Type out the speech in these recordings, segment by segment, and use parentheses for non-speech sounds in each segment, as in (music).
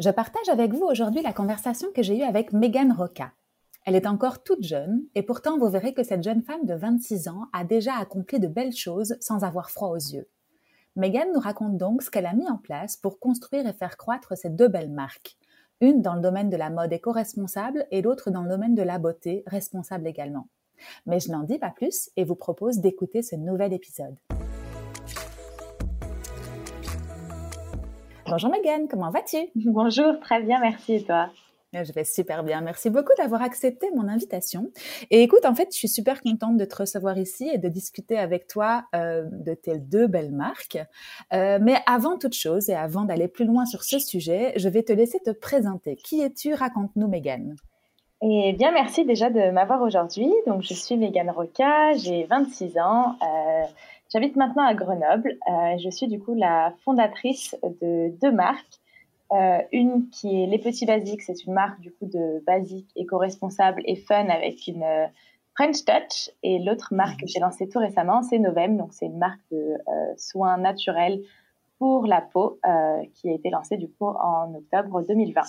Je partage avec vous aujourd'hui la conversation que j'ai eue avec Megan Roca. Elle est encore toute jeune et pourtant vous verrez que cette jeune femme de 26 ans a déjà accompli de belles choses sans avoir froid aux yeux. Megan nous raconte donc ce qu'elle a mis en place pour construire et faire croître ces deux belles marques. Une dans le domaine de la mode éco-responsable et l'autre dans le domaine de la beauté, responsable également. Mais je n'en dis pas plus et vous propose d'écouter ce nouvel épisode. Bonjour Megan, comment vas-tu? (laughs) Bonjour, très bien, merci et toi? Je vais super bien. Merci beaucoup d'avoir accepté mon invitation. Et écoute, en fait, je suis super contente de te recevoir ici et de discuter avec toi euh, de tes deux belles marques. Euh, mais avant toute chose et avant d'aller plus loin sur ce sujet, je vais te laisser te présenter. Qui es-tu? Raconte-nous, Megan. Eh bien, merci déjà de m'avoir aujourd'hui. Donc, je suis Megan Roca, j'ai 26 ans. Euh, J'habite maintenant à Grenoble. Euh, je suis du coup la fondatrice de deux marques. Euh, une qui est Les Petits Basiques, c'est une marque du coup de basique, éco-responsable et fun avec une euh, French Touch. Et l'autre marque que j'ai lancée tout récemment, c'est Novem. Donc c'est une marque de euh, soins naturels pour la peau qui a été lancée du coup en octobre 2020.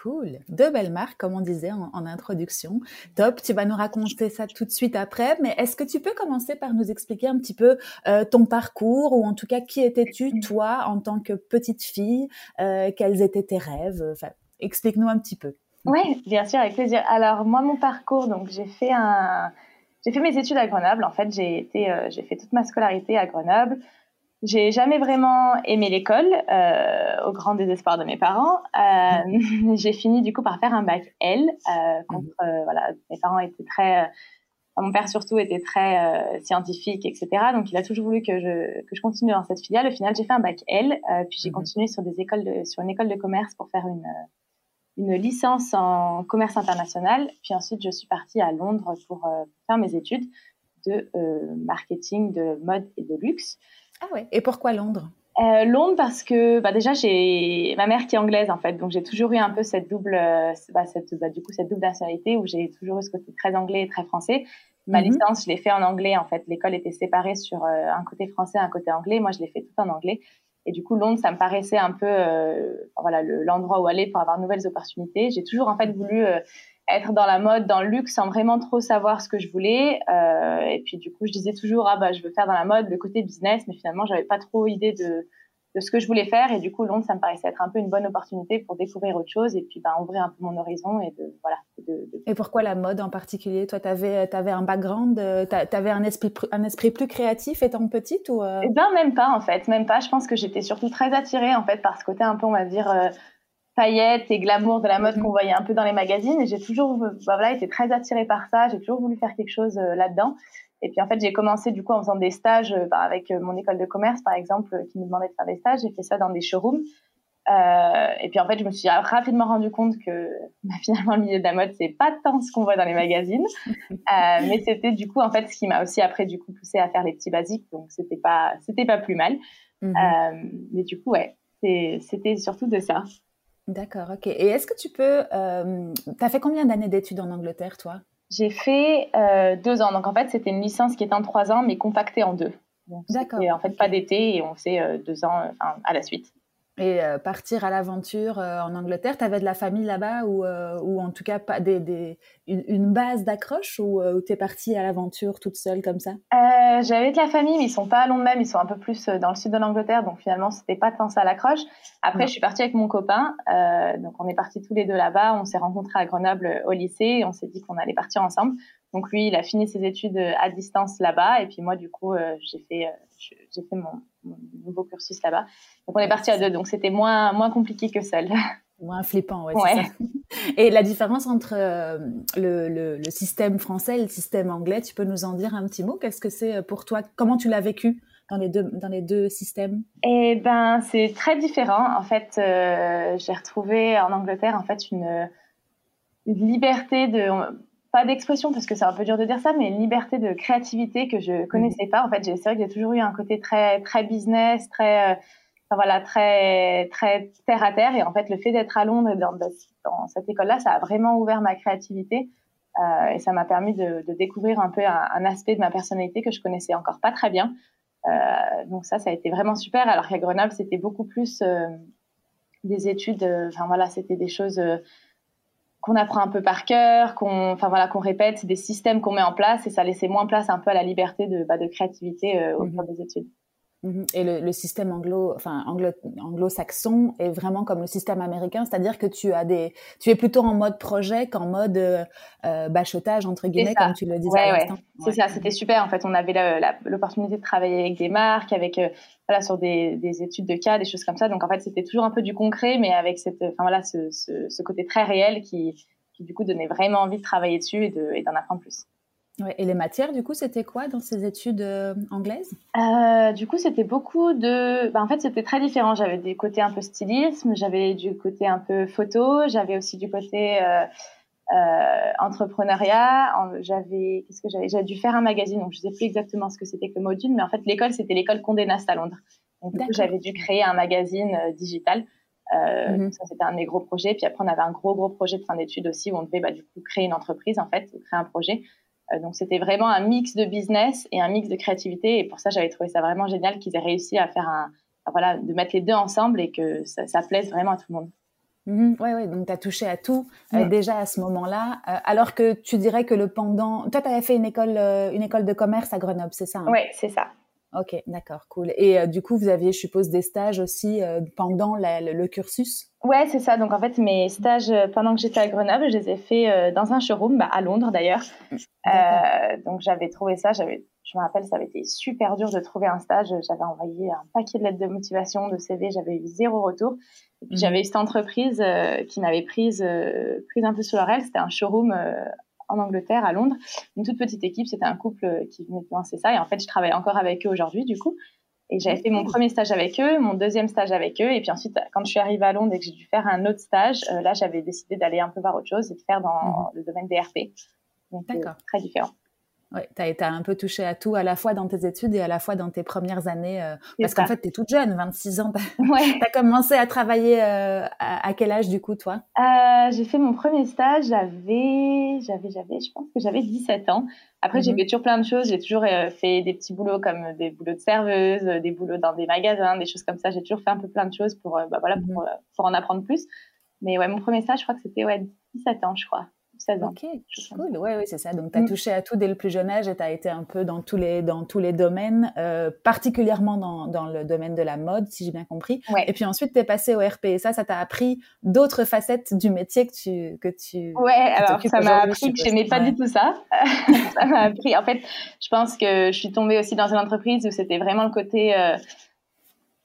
Cool. Deux belles marques, comme on disait en, introduction. Top. Tu vas nous raconter ça tout de suite après. Mais est-ce que tu peux commencer par nous expliquer un petit peu euh, ton parcours ou en tout cas qui étais-tu toi en tant que petite fille euh, Quels étaient tes rêves explique-nous un petit peu. Oui, bien sûr, avec plaisir. Alors moi, mon parcours, donc j'ai fait un, j'ai fait mes études à Grenoble. En fait, j'ai été, euh, j'ai fait toute ma scolarité à Grenoble. J'ai jamais vraiment aimé l'école, euh, au grand désespoir de mes parents. Euh, (laughs) j'ai fini du coup par faire un bac L. Euh, contre, euh, voilà, mes parents étaient très, euh, mon père surtout était très euh, scientifique, etc. Donc il a toujours voulu que je que je continue dans cette filiale. Au final, j'ai fait un bac L, puis j'ai mhm. continué sur des écoles de, sur une école de commerce pour faire une une licence en commerce international. Puis ensuite, je suis partie à Londres pour faire mes études de marketing, de mode et de luxe. Ah ouais. Et pourquoi Londres? Euh, Londres parce que bah déjà j'ai ma mère qui est anglaise en fait. Donc j'ai toujours eu un peu cette double euh, bah, cette bah, du coup cette double nationalité où j'ai toujours eu ce côté très anglais et très français. Ma mhm. licence je l'ai fait en anglais en fait. L'école était séparée sur euh, un côté français un côté anglais. Moi je l'ai fait tout en anglais. Et du coup Londres ça me paraissait un peu voilà l'endroit où aller pour avoir de nouvelles opportunités. J'ai toujours en fait voulu être dans la mode, dans le luxe, sans vraiment trop savoir ce que je voulais. Euh, et puis du coup, je disais toujours ah bah je veux faire dans la mode, le côté business, mais finalement j'avais pas trop idée de, de ce que je voulais faire. Et du coup, Londres, ça me paraissait être un peu une bonne opportunité pour découvrir autre chose et puis bah, ouvrir un peu mon horizon et de voilà. De, Et pourquoi la mode en particulier? Toi, tu avais, avais, un background, euh, tu avais un esprit, un esprit plus créatif étant petite ou euh... Eh ben même pas en fait, même pas. Je pense que j'étais surtout très attirée en fait par ce côté un peu, on va dire. Euh, paillettes et glamour de la mode qu'on mhm. voyait un peu dans les magazines. Et j'ai toujours bah, voilà, été très attirée par ça. J'ai toujours voulu faire quelque chose euh, là-dedans. Et puis en fait, j'ai commencé du coup en faisant des stages euh, bah, avec euh, mon école de commerce, par exemple, qui me demandait de faire des stages. J'ai fait ça dans des showrooms. Et puis en fait, je me suis rapidement rendu compte que (laughs) bah, finalement le milieu de la mode, c'est pas tant ce qu'on voit dans les magazines, (laughs) mais c'était du coup en fait ce qui m'a aussi après du coup poussé à faire les petits basiques, donc c'était pas c'était pas plus mal. Mhm. mais du coup ouais, c'était surtout de ça. D'accord, ok. Et est-ce que tu peux... Euh, tu as fait combien d'années d'études en Angleterre, toi? J'ai fait euh, deux ans. Donc, en fait, c'était une licence qui était en trois ans, mais compactée en deux. D'accord. En fait, pas d'été et on fait euh, deux ans à la suite et euh, partir à l'aventure euh, en Angleterre. Tu avais de la famille là-bas ou, euh, ou en tout cas pas des, des une, une, base d'accroche ou tu es partie à l'aventure toute seule comme ça? J'avais de la famille, mais ils sont pas à Londres même, ils sont un peu plus dans le sud de l'Angleterre, donc finalement c'était pas tant ça l'accroche. Après, je suis partie avec mon copain, donc on est partis tous les deux là-bas. On s'est rencontrés à Grenoble au lycée et on s'est dit qu'on allait partir ensemble. Donc lui, il a fini ses études à distance là-bas et puis moi, du coup, j'ai fait j'ai fait mon, mon, nouveau cursus là-bas. Donc on est parti à deux, donc c'était moins moins compliqué que seul. Moins flippant, ouais. ouais. Ça. (laughs) Et la différence entre euh, le, le, le, système français et le système anglais, tu peux nous en dire un petit mot? Qu'est-ce que c'est pour toi? Comment tu l'as vécu dans les deux dans les deux systèmes? Eh ben, c'est très différent. En fait, euh, j'ai retrouvé en Angleterre en fait une une liberté de pas d'expression parce que c'est un peu dur de dire ça, mais liberté de créativité que je connaissais pas. En fait, c'est vrai que j'ai toujours eu un côté très très business, très enfin, voilà, très très terre à terre. Et en fait, le fait d'être à Londres dans, cette école-là, ça a vraiment ouvert ma créativité euh, et ça m'a permis de, découvrir un peu un, aspect de ma personnalité que je connaissais encore pas très bien. Euh, donc ça, ça a été vraiment super. Alors qu'à Grenoble, c'était beaucoup plus euh, des études. Enfin voilà, c'était des choses qu'on apprend un peu par cœur, qu'on, enfin voilà, qu'on répète, des systèmes qu'on met en place et ça laissait moins place un peu à la liberté de, bah, de créativité euh, au mmh cours des études. Mmh et le, le, système anglo, enfin anglo, anglo-saxon est vraiment comme le système américain, c'est-à-dire que tu as des, tu es plutôt en mode projet qu'en mode euh, euh bachotage entre guillemets, comme tu le disais. Ouais, ouais. C'est ça, c'était super. En fait, on avait l'opportunité de travailler avec des marques, avec euh, voilà sur des, des, études de cas, des choses comme ça. Donc en fait, c'était toujours un peu du concret, mais avec cette, enfin voilà, ce, ce, ce côté très réel qui, qui du coup donnait vraiment envie de travailler dessus et d'en apprendre plus. Ouais, et les matières, du coup, c'était quoi dans ces études euh, anglaises? Euh, Du coup, c'était beaucoup de. Bah, en fait, c'était très différent. J'avais des côtés un peu stylisme, j'avais du côté un peu photo, j'avais aussi du côté euh, entrepreneuriat. J'avais. Qu'est-ce que j'avais? J'avais dû faire un magazine, donc je ne sais plus exactement ce que c'était que le module, mais en fait, l'école, c'était l'école Condé Nast à Londres. Donc, du coup, j'avais dû créer un magazine digital. Euh, Ça, c'était un de mes gros projets. Puis après, on avait un gros, gros projet de fin d'études aussi où on devait bah, du coup créer une entreprise, en fait, créer un projet. Euh, donc c'était vraiment un mix de business et un mix de créativité. Et pour ça, j'avais trouvé ça vraiment génial qu'ils aient réussi à faire un, voilà, de mettre les deux ensemble et que ça, ça plaise vraiment à tout le monde. Oui, oui, ouais, donc tu as touché à tout euh, déjà à ce moment-là. Euh, alors que tu dirais que le pendant. Toi, tu avais fait une école, une école de commerce à Grenoble, c'est ça hein? Oui, c'est ça. Ok, d'accord, cool. Et euh, du coup, vous aviez, je suppose, des stages aussi euh, pendant le, cursus? Ouais, c'est ça. Donc en fait, mes stages euh, pendant que j'étais à Grenoble, je les ai faits dans un showroom, bah, à Londres d'ailleurs. donc j'avais trouvé ça, j'avais, je me rappelle, ça avait été super dur de trouver un stage. J'avais envoyé un paquet de lettres de motivation, de CV, j'avais eu zéro retour. Et puis mhm. j'avais eu cette entreprise qui m'avait prise, prise un peu sur leur aile. C'était un showroom en Angleterre, à Londres. Une toute petite équipe, c'était un couple qui venait de lancer ça. Et en fait, je travaille encore avec eux aujourd'hui, du coup. Et j'avais fait mon premier stage avec eux, mon deuxième stage avec eux. Et puis ensuite, quand je suis arrivée à Londres et que j'ai dû faire un autre stage, euh, là, j'avais décidé d'aller un peu voir autre chose et de faire dans mhm. le domaine des RP. Donc, euh, D'accord. très différent. Oui, tu as été un peu touché à tout, à la fois dans tes études et à la fois dans tes premières années. Euh, parce qu'en fait, tu es toute jeune, 26 ans. Tu as, (laughs) commencé à travailler euh, à, quel âge, du coup, toi? Euh, J'ai fait mon premier stage, j'avais, j'avais, j'avais, je pense que j'avais 17 ans. Après, j'ai mhm. fait toujours plein de choses. J'ai toujours fait des petits boulots comme des boulots de serveuse, des boulots dans des magasins, des choses comme ça. J'ai toujours fait un peu plein de choses pour, bah, voilà, pour, mhm. pour, en apprendre plus. Mais ouais, mon premier stage, je crois que c'était ouais, 17 ans, je crois. 16 ans. Ok, cool. Ouais, ouais, c'est ça. Donc, tu as mm. touché à tout dès le plus jeune âge et tu as été un peu dans tous les, dans tous les domaines, euh, particulièrement dans, dans, le domaine de la mode, si j'ai bien compris. Et puis ensuite, tu es passé au RP. Et ça, ça t'a appris d'autres facettes du métier que tu. Que tu ouais, alors ça m'a appris que j'aimais pas du tout ça. (laughs) ça m'a appris. En fait, je pense que je suis tombée aussi dans une entreprise où c'était vraiment le côté. Euh,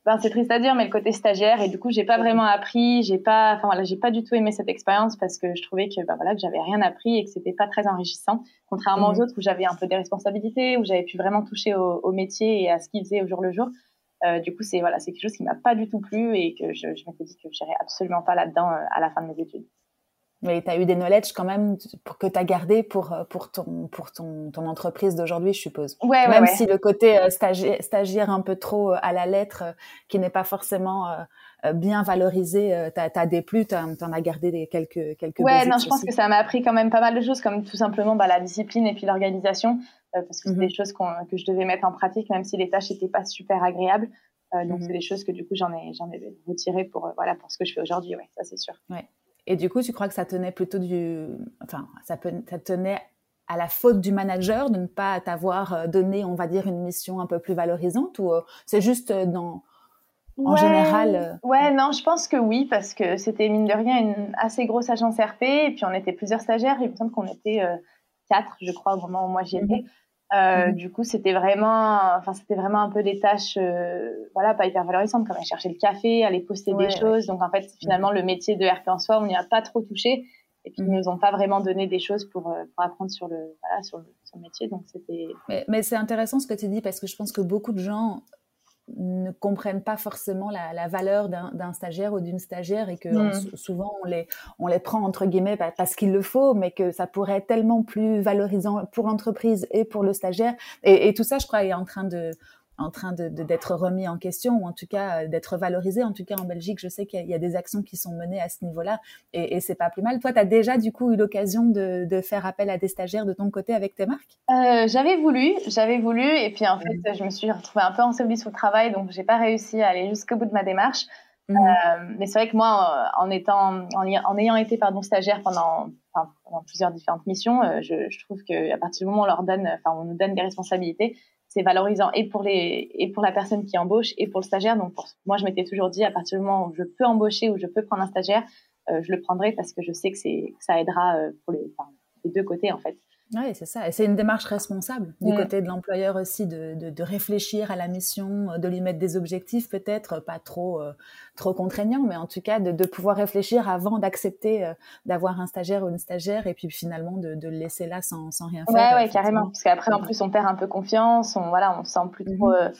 ben, c'est triste à dire, mais le côté stagiaire et du coup j'ai pas vraiment appris, j'ai pas, enfin voilà, j'ai pas du tout aimé cette expérience parce que je trouvais que ben, voilà que j'avais rien appris et que c'était pas très enrichissant, contrairement aux mhm. autres où j'avais un peu des responsabilités, où j'avais pu vraiment toucher au, métier et à ce qu'ils faisaient au jour le jour. Euh, du coup c'est voilà, c'est quelque chose qui m'a pas du tout plu et que je, je m'étais dit que j'irais absolument pas là-dedans euh, à la fin de mes études. Mais tu as eu des knowledge quand même pour que tu as gardé pour, euh, pour, ton, pour ton, ton entreprise d'aujourd'hui, je suppose. Ouais, même ouais, si le côté euh, stagiaire, stagiaire, un peu trop euh, à la lettre, qui n'est pas forcément bien valorisé, tu as, déplu, tu en as gardé des, quelques, quelques Ouais, non, je pense que ça m'a appris quand même pas mal de choses, comme tout simplement bah, la discipline et puis l'organisation, parce que c'est des mhm. choses que je devais mettre en pratique, même si les tâches n'étaient pas super agréables. donc, mhm. c'est des choses que du coup, j'en ai, ai retiré pour, voilà, pour ce que je fais aujourd'hui, ouais, ça c'est sûr. Ouais. Et du coup, tu crois que ça tenait plutôt du. Enfin, ça, peut... ça tenait à la faute du manager de ne pas t'avoir euh, donné, on va dire, une mission un peu plus valorisante ou euh, c'est juste euh, dans. En général. Ouais, non, je pense que oui, parce que c'était mine de rien une assez grosse agence RP, et puis on était plusieurs stagiaires, il me semble qu'on était quatre, je crois, au moment où moi j'y étais. Euh, mhm. Du coup, c'était vraiment, enfin, c'était vraiment un peu des tâches, euh, voilà, pas hyper valorisantes, comme aller chercher le café, aller poster des choses. Donc, en fait, finalement, le métier de RP en soi, on n'y a pas trop touché. Et puis, ils mhm. nous ont pas vraiment donné des choses pour, euh, pour apprendre sur le, voilà, sur le, sur le métier. Donc, c'était. Mais, mais c'est intéressant ce que tu dis parce que je pense que beaucoup de gens ne comprennent pas forcément la, valeur d'un stagiaire ou d'une stagiaire et que mm. souvent on les, on les prend entre guillemets parce qu'il le faut, mais que ça pourrait être tellement plus valorisant pour l'entreprise et pour le stagiaire. Et, et, tout ça, je crois, est en train de en train de, d'être remis en question ou en tout cas euh, d'être valorisé. En tout cas, en Belgique, je sais qu'il y, a des actions qui sont menées à ce niveau-là et, et c'est pas plus mal. Toi, tu as déjà du coup eu l'occasion de, de, faire appel à des stagiaires de ton côté avec tes marques? Euh, J'avais voulu, j'avais voulu et puis en fait, mmh. je me suis retrouvée un peu ensevelie sous le travail, donc j'ai pas réussi à aller jusqu'au bout de ma démarche. Mmh. Euh, mais c'est vrai que moi, en étant, en, ayant été pardon stagiaire pendant, pendant plusieurs différentes missions, euh, je, je, trouve qu'à partir du moment où on leur donne, enfin, on nous donne des responsabilités, c'est valorisant et pour les et pour la personne qui embauche et pour le stagiaire. Donc pour, moi, je m'étais toujours dit à partir du moment où je peux embaucher ou je peux prendre un stagiaire, euh, je le prendrai parce que je sais que c'est ça aidera euh, pour les, deux côtés en fait. Oui, c'est ça. Et c'est une démarche responsable du mm. côté de l'employeur aussi de, de, de, réfléchir à la mission, de lui mettre des objectifs peut-être pas trop euh, trop contraignants, mais en tout cas de, de pouvoir réfléchir avant d'accepter euh, d'avoir un stagiaire ou une stagiaire et puis finalement de, de le laisser là sans, sans rien faire. Ouais, ouais, carrément. Parce qu'après, en plus, on perd un peu confiance, on voilà, on se sent plus trop mm-hmm. euh,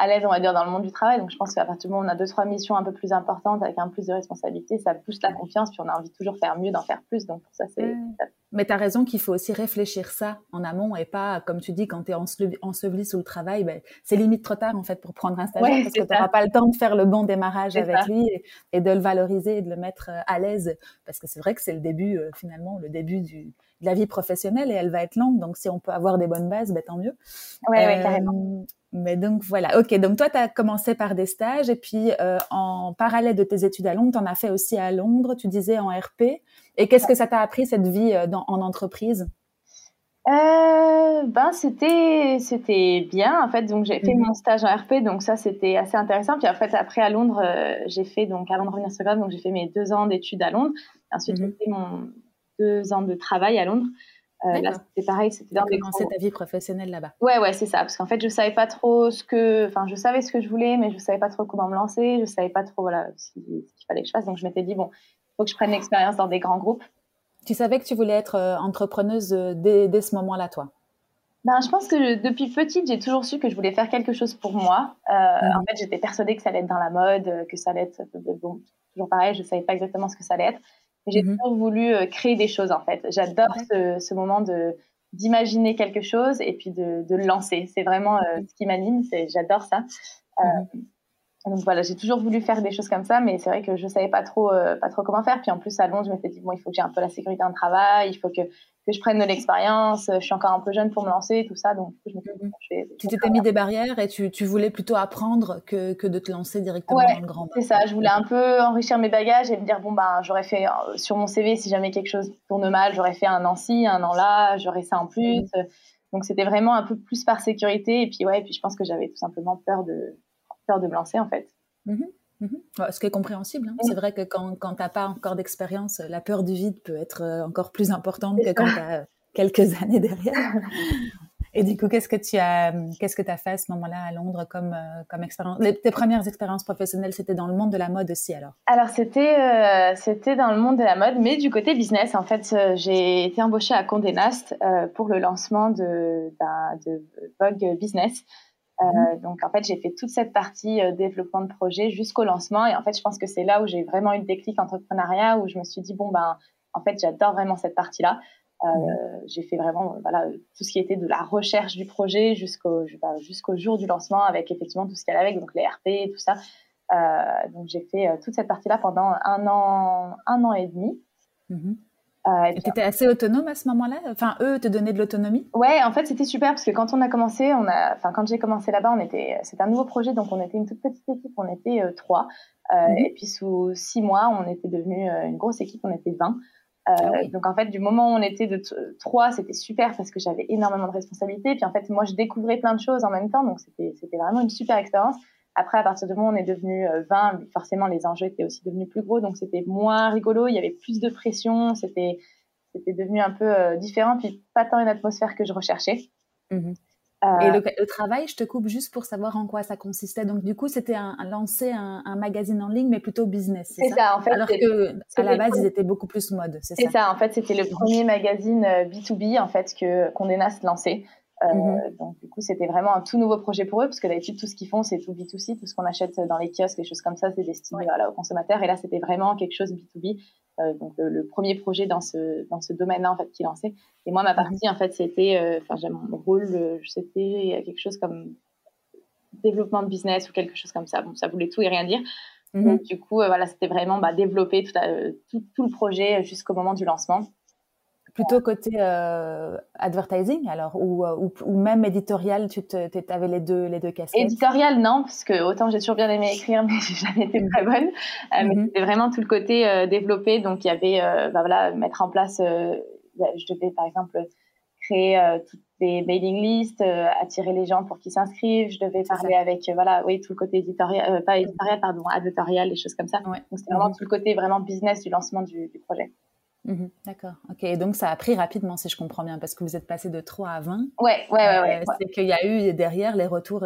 à l'aise, on va dire, dans le monde du travail. Donc, je pense qu'à partir du moment où on a deux, trois missions un peu plus importantes avec un plus de responsabilité, ça booste la confiance, puis on a envie de toujours faire mieux, d'en faire plus. Donc, pour ça, c'est. Mais tu as raison qu'il faut aussi réfléchir ça en amont et pas, comme tu dis, quand tu es enseveli sous le travail, ben, c'est limite trop tard, en fait, pour prendre un stagiaire parce que tu n'auras pas le temps de faire le bon démarrage avec lui et, de le valoriser et de le mettre euh, à l'aise. Parce que c'est vrai que c'est le début, euh, finalement, le début du, de la vie professionnelle et elle va être longue. Donc, si on peut avoir des bonnes bases, ben, tant mieux. Oui, euh, carrément. Mais donc voilà, ok, donc toi tu as commencé par des stages et puis euh, en parallèle de tes études à Londres, tu en as fait aussi à Londres, tu disais en RP. Et qu'est-ce que ça t'a appris cette vie euh, dans, en entreprise? Euh, ben c'était c'était bien en fait donc j'ai fait mhm. mon stage en RP donc ça c'était assez intéressant puis en fait après à Londres j'ai fait donc avant de revenir sur Grèce donc j'ai fait mes deux ans d'études à Londres ensuite j'ai mhm. fait mon deux ans de travail à Londres euh, là, c'était pareil, c'était dans commencé ta vie professionnelle là-bas. Ouais, ouais, c'est ça. Parce qu'en fait, je savais pas trop ce que, enfin, je savais ce que je voulais, mais je savais pas trop comment me lancer. Je savais pas trop, voilà, ce qu'il fallait que je fasse. Donc, je m'étais dit, bon, il faut que je prenne l'expérience dans des grands groupes. Tu savais que tu voulais être euh, entrepreneuse euh, dès, dès ce moment-là, toi? Ben, je pense que depuis petite, j'ai toujours su que je voulais faire quelque chose pour moi. Euh, mhm. En fait, j'étais persuadée que ça allait être dans la mode, que ça allait être, bon, toujours pareil, je savais pas exactement ce que ça allait être. J'ai mmh toujours voulu euh, créer des choses en fait. J'adore ce, ce, moment de d'imaginer quelque chose et puis de, de le lancer. C'est vraiment euh, ce qui m'anime. J'adore ça. Euh, mmh donc voilà, j'ai toujours voulu faire des choses comme ça, mais c'est vrai que je savais pas trop, pas trop comment faire. Puis en plus à Londres, je m'étais dit bon, il faut que j'ai un peu la sécurité en travail, il faut que que je prenne de l'expérience. Je suis encore un peu jeune pour me lancer, tout ça. Donc, je me mhm. tu t'étais mis des barrières et tu, tu, voulais plutôt apprendre que, que de te lancer directement dans le grand C'est ça. Je voulais un peu enrichir mes bagages et me dire bon ben j'aurais fait euh, sur mon CV si jamais quelque chose tourne mal, j'aurais fait un an ci, un an là, j'aurais ça en plus. Mhm. Donc c'était vraiment un peu plus par sécurité. Et puis ouais, et puis je pense que j'avais tout simplement peur de peur de me lancer en fait. Mhm. Ce qui est compréhensible. Hein. C'est vrai que quand, quand tu n'as pas encore d'expérience, la peur du vide peut être euh, encore plus importante que quand tu as quelques (laughs) années derrière. (laughs) Et du coup, qu'est-ce que tu as, qu'est-ce que as fait à ce moment-là à Londres comme, euh, comme expérience Tes premières expériences professionnelles, c'était dans le monde de la mode aussi alors? Alors, c'était, euh, c'était dans le monde de la mode, mais du côté business. En fait, j'ai été embauchée à Condé Nast pour le lancement de, de Vogue Business. Euh, mhm. donc en fait, j'ai fait toute cette partie euh, développement de projet jusqu'au lancement. Et en fait, je pense que c'est là où j'ai vraiment eu le déclic entrepreneuriat, où je me suis dit bon ben, en fait, j'adore vraiment cette partie-là. Euh. J'ai fait vraiment voilà tout ce qui était de la recherche du projet jusqu'au jusqu'au jour du lancement, avec effectivement tout ce qu'il y avait avec, donc les RP, tout ça. Euh, donc j'ai fait euh, toute cette partie-là pendant un an, un an et demi. Mhm. Euh, tu étais assez autonome à ce moment-là? Enfin, eux te donnaient de l'autonomie? Ouais, en fait, c'était super parce que quand on a commencé, on a, enfin, quand j'ai commencé là-bas, on était, c'était un nouveau projet, donc on était une toute petite équipe, on était euh, trois. Euh, mhm. Et puis sous six mois, on était devenu euh, une grosse équipe, on était 20. Ah donc en fait, du moment où on était de trois, c'était super parce que j'avais énormément de responsabilités. Puis en fait, moi, je découvrais plein de choses en même temps, donc c'était vraiment une super expérience. Après, à partir du moment où on est devenu 20, euh, forcément, les enjeux étaient aussi devenus plus gros, donc c'était moins rigolo, il y avait plus de pression, c'était c'était devenu un peu euh, différent, puis pas tant une atmosphère que je recherchais. Mhm. Euh, Et le, travail, je te coupe juste pour savoir en quoi ça consistait. Donc, du coup, c'était un, lancer un, magazine en ligne, mais plutôt business. C'est ça? en fait. Alors que à la base, ils étaient beaucoup plus mode. C'est ça? ça? En fait, c'était le premier magazine B2B en fait que Condé Nast lançait. Mm-hmm. Donc, du coup, c'était vraiment un tout nouveau projet pour eux, parce que d'habitude, tout ce qu'ils font, c'est tout B2C, tout ce qu'on achète dans les kiosques, les choses comme ça, c'est destiné aux consommateurs. Et là, c'était vraiment quelque chose B2B. donc, le, premier projet dans ce, dans ce domaine-là, en fait, qui lançait. Et moi, ma mm-hmm. partie, en fait, c'était, enfin, mon rôle, c'était quelque chose comme développement de business ou quelque chose comme ça. Bon, ça voulait tout et rien dire. Mhm. Donc, du coup, euh, voilà, c'était vraiment bah, développer euh, tout, tout, le projet jusqu'au moment du lancement. Plutôt côté euh, advertising, alors, ou, ou, même éditorial, tu avais les deux, les deux casquettes? Éditorial, non, parce que autant j'ai toujours bien aimé écrire, mais (laughs) j'ai jamais été très bonne. Mais mhm. c'était vraiment tout le côté développé. Donc, il y avait, bah, voilà, mettre en place, je devais par exemple créer toutes des mailing lists, euh, attirer les gens pour qu'ils s'inscrivent. Je devais parler avec, euh, voilà, oui, tout le côté éditorial, euh, pas éditorial, pardon, advertorial, des choses comme ça. Donc, c'était vraiment mhm. tout le côté vraiment business du lancement du, projet. Mhm. D'accord. Ok. donc, ça a pris rapidement, si je comprends bien, parce que vous êtes passé de 3 à 20. Ouais, ouais, ouais. ouais, C'est qu'il y a eu derrière les retours.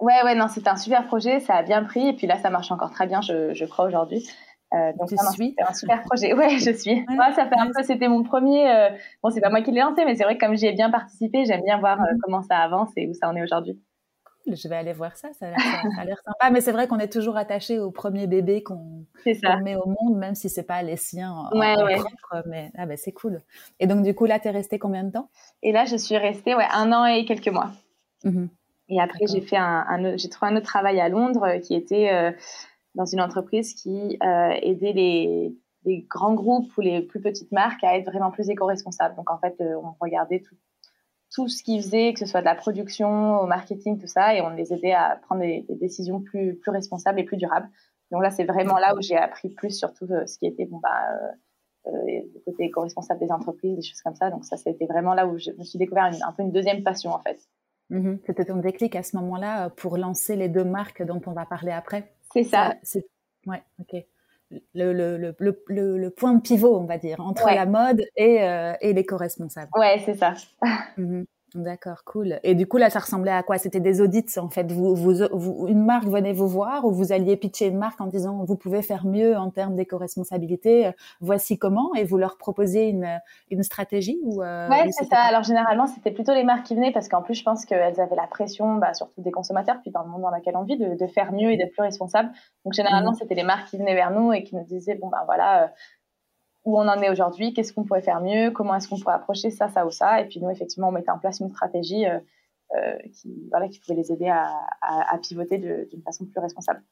Ouais, ouais, non, c'était un super projet. Ça a bien pris. Et puis là, ça marche encore très bien, je, je crois, aujourd'hui. Euh, donc, suis C'est un super projet. (laughs) Ouais, je suis. moi, ça fait un peu, c'était mon premier. Euh, bon, c'est pas moi qui l'ai lancé, mais c'est vrai que comme j'y ai bien participé, j'aime bien voir euh, mhm. comment ça avance et où ça en est aujourd'hui. Cool, je vais aller voir ça. Ça a l'air sympa. Mais c'est vrai qu'on est toujours attaché au premier bébé qu'on met au monde, même si c'est pas les siens ouais, ouais. propre. Mais ah, ben, c'est cool. Et donc, du coup, là, tu es restée combien de temps? Et là, je suis restée ouais, un an et quelques mois. Mhm. Et après, j'ai fait un, un j'ai trouvé un autre travail à Londres qui était dans une entreprise qui euh, aidait les, les, grands groupes ou les plus petites marques à être vraiment plus éco-responsables. Donc en fait, euh, on regardait tout, tout ce qu'ils faisaient, que ce soit de la production, au marketing, tout ça, et on les aidait à prendre des, décisions plus, plus responsables et plus durables. Donc là, c'est vraiment là où j'ai appris plus sur tout euh, ce qui était bon, bah, euh, le côté éco-responsable des entreprises, des choses comme ça. Donc ça, c'était vraiment là où je me suis découvert un peu une deuxième passion en fait. Mmh c'était ton déclic à ce moment-là pour lancer les deux marques dont on va parler après? C'est ça. C'est ouais, ok. Le, le, le, le, point de pivot, on va dire, entre la mode et, euh, et l'éco-responsable. Ouais, c'est ça. Mhm. D'accord, cool. Et du coup, là, ça ressemblait à quoi? C'était des audits, en fait. Vous, vous, une marque venait vous voir ou vous alliez pitcher une marque en disant vous pouvez faire mieux en termes d'éco-responsabilité. Euh, voici comment. Et vous leur proposiez une, une stratégie ou euh, Ouais, c'est ça. Alors généralement, c'était plutôt les marques qui venaient parce qu'en plus, je pense qu'elles avaient la pression, bah, surtout des consommateurs, puis dans le monde dans lequel on vit, de, de faire mieux et d'être plus responsables. Donc généralement, mmh. c'était les marques qui venaient vers nous et qui nous disaient bon ben voilà. Euh, où on en est aujourd'hui, qu'est-ce qu'on pourrait faire mieux, comment est-ce qu'on pourrait approcher ça, ça ou ça. Et puis nous, effectivement, on mettait en place une stratégie euh, euh, qui, voilà, qui pouvait les aider à, à, pivoter d'une façon plus responsable.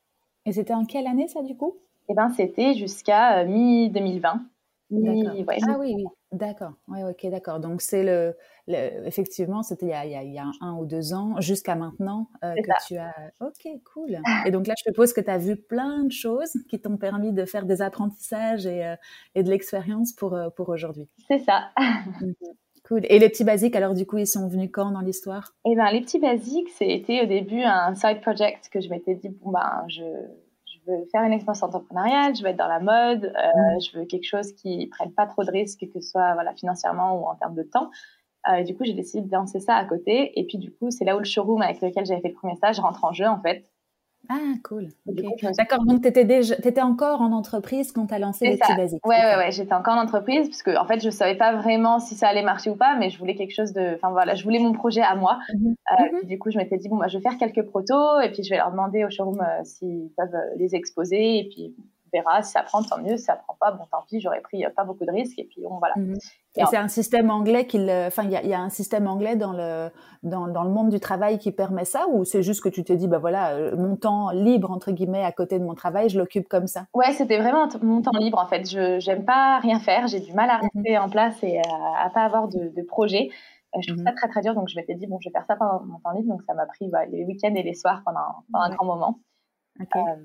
Et c'était en quelle année ça du coup? Eh ben, c'était jusqu'à mi-2020. ah oui, oui. D'accord. Oui, ok, d'accord. Donc c'est le, effectivement, c'était il, il, y a un ou deux ans jusqu'à maintenant euh, que tu as. Ok, cool. (laughs) Et donc là, je suppose que tu as vu plein de choses qui t'ont permis de faire des apprentissages et, euh, et de l'expérience pour euh, pour aujourd'hui. C'est ça. Mhm. (laughs) Cool. Et les petits basiques, alors du coup, ils sont venus quand dans l'histoire? Eh ben, les petits basiques, c'était au début un side project que je m'étais dit bon ben je veux faire une expérience entrepreneuriale, je veux être dans la mode, euh, mm. je veux quelque chose qui prenne pas trop de risques, que ce soit voilà, financièrement ou en termes de temps. Euh, et du coup, j'ai décidé de lancer ça à côté. Et puis, du coup, c'est là où le showroom avec lequel j'avais fait le premier stage rentre en jeu, en fait. Ah, cool. D'accord, donc tu étais, déjà, étais encore en entreprise quand tu as lancé les petits basiques. Ouais, ouais, ouais, j'étais encore en entreprise parce que en fait, je ne savais pas vraiment si ça allait marcher ou pas, mais je voulais quelque chose de. Enfin voilà, je voulais mon projet à moi. Mhm. Euh, mhm. du coup, je m'étais dit, bon, bah, je vais faire quelques protos et puis je vais leur demander au showroom euh, s'ils peuvent euh, les exposer. Et puis verra. Si ça prend, tant mieux. Si ça prend pas, bon, tant pis, j'aurais pris pas beaucoup de risques. Et puis, bon, voilà. Mhm. Et, c'est un système anglais qui, enfin, il y a, un système anglais dans le, dans, dans, le monde du travail qui permet ça, ou c'est juste que tu te dis, bah voilà, euh, mon temps libre entre guillemets à côté de mon travail, je l'occupe comme ça? Ouais, c'était vraiment mon temps libre en fait. Je j'aime pas rien faire, j'ai du mal à mhm. rester en place et à, à pas avoir de, de projet. Euh, je trouve ça mhm. très très dur, donc je m'étais dit bon, je vais faire ça pendant mon temps libre, donc ça m'a pris bah, les week-ends et les soirs pendant, pendant un grand moment. Okay. Euh,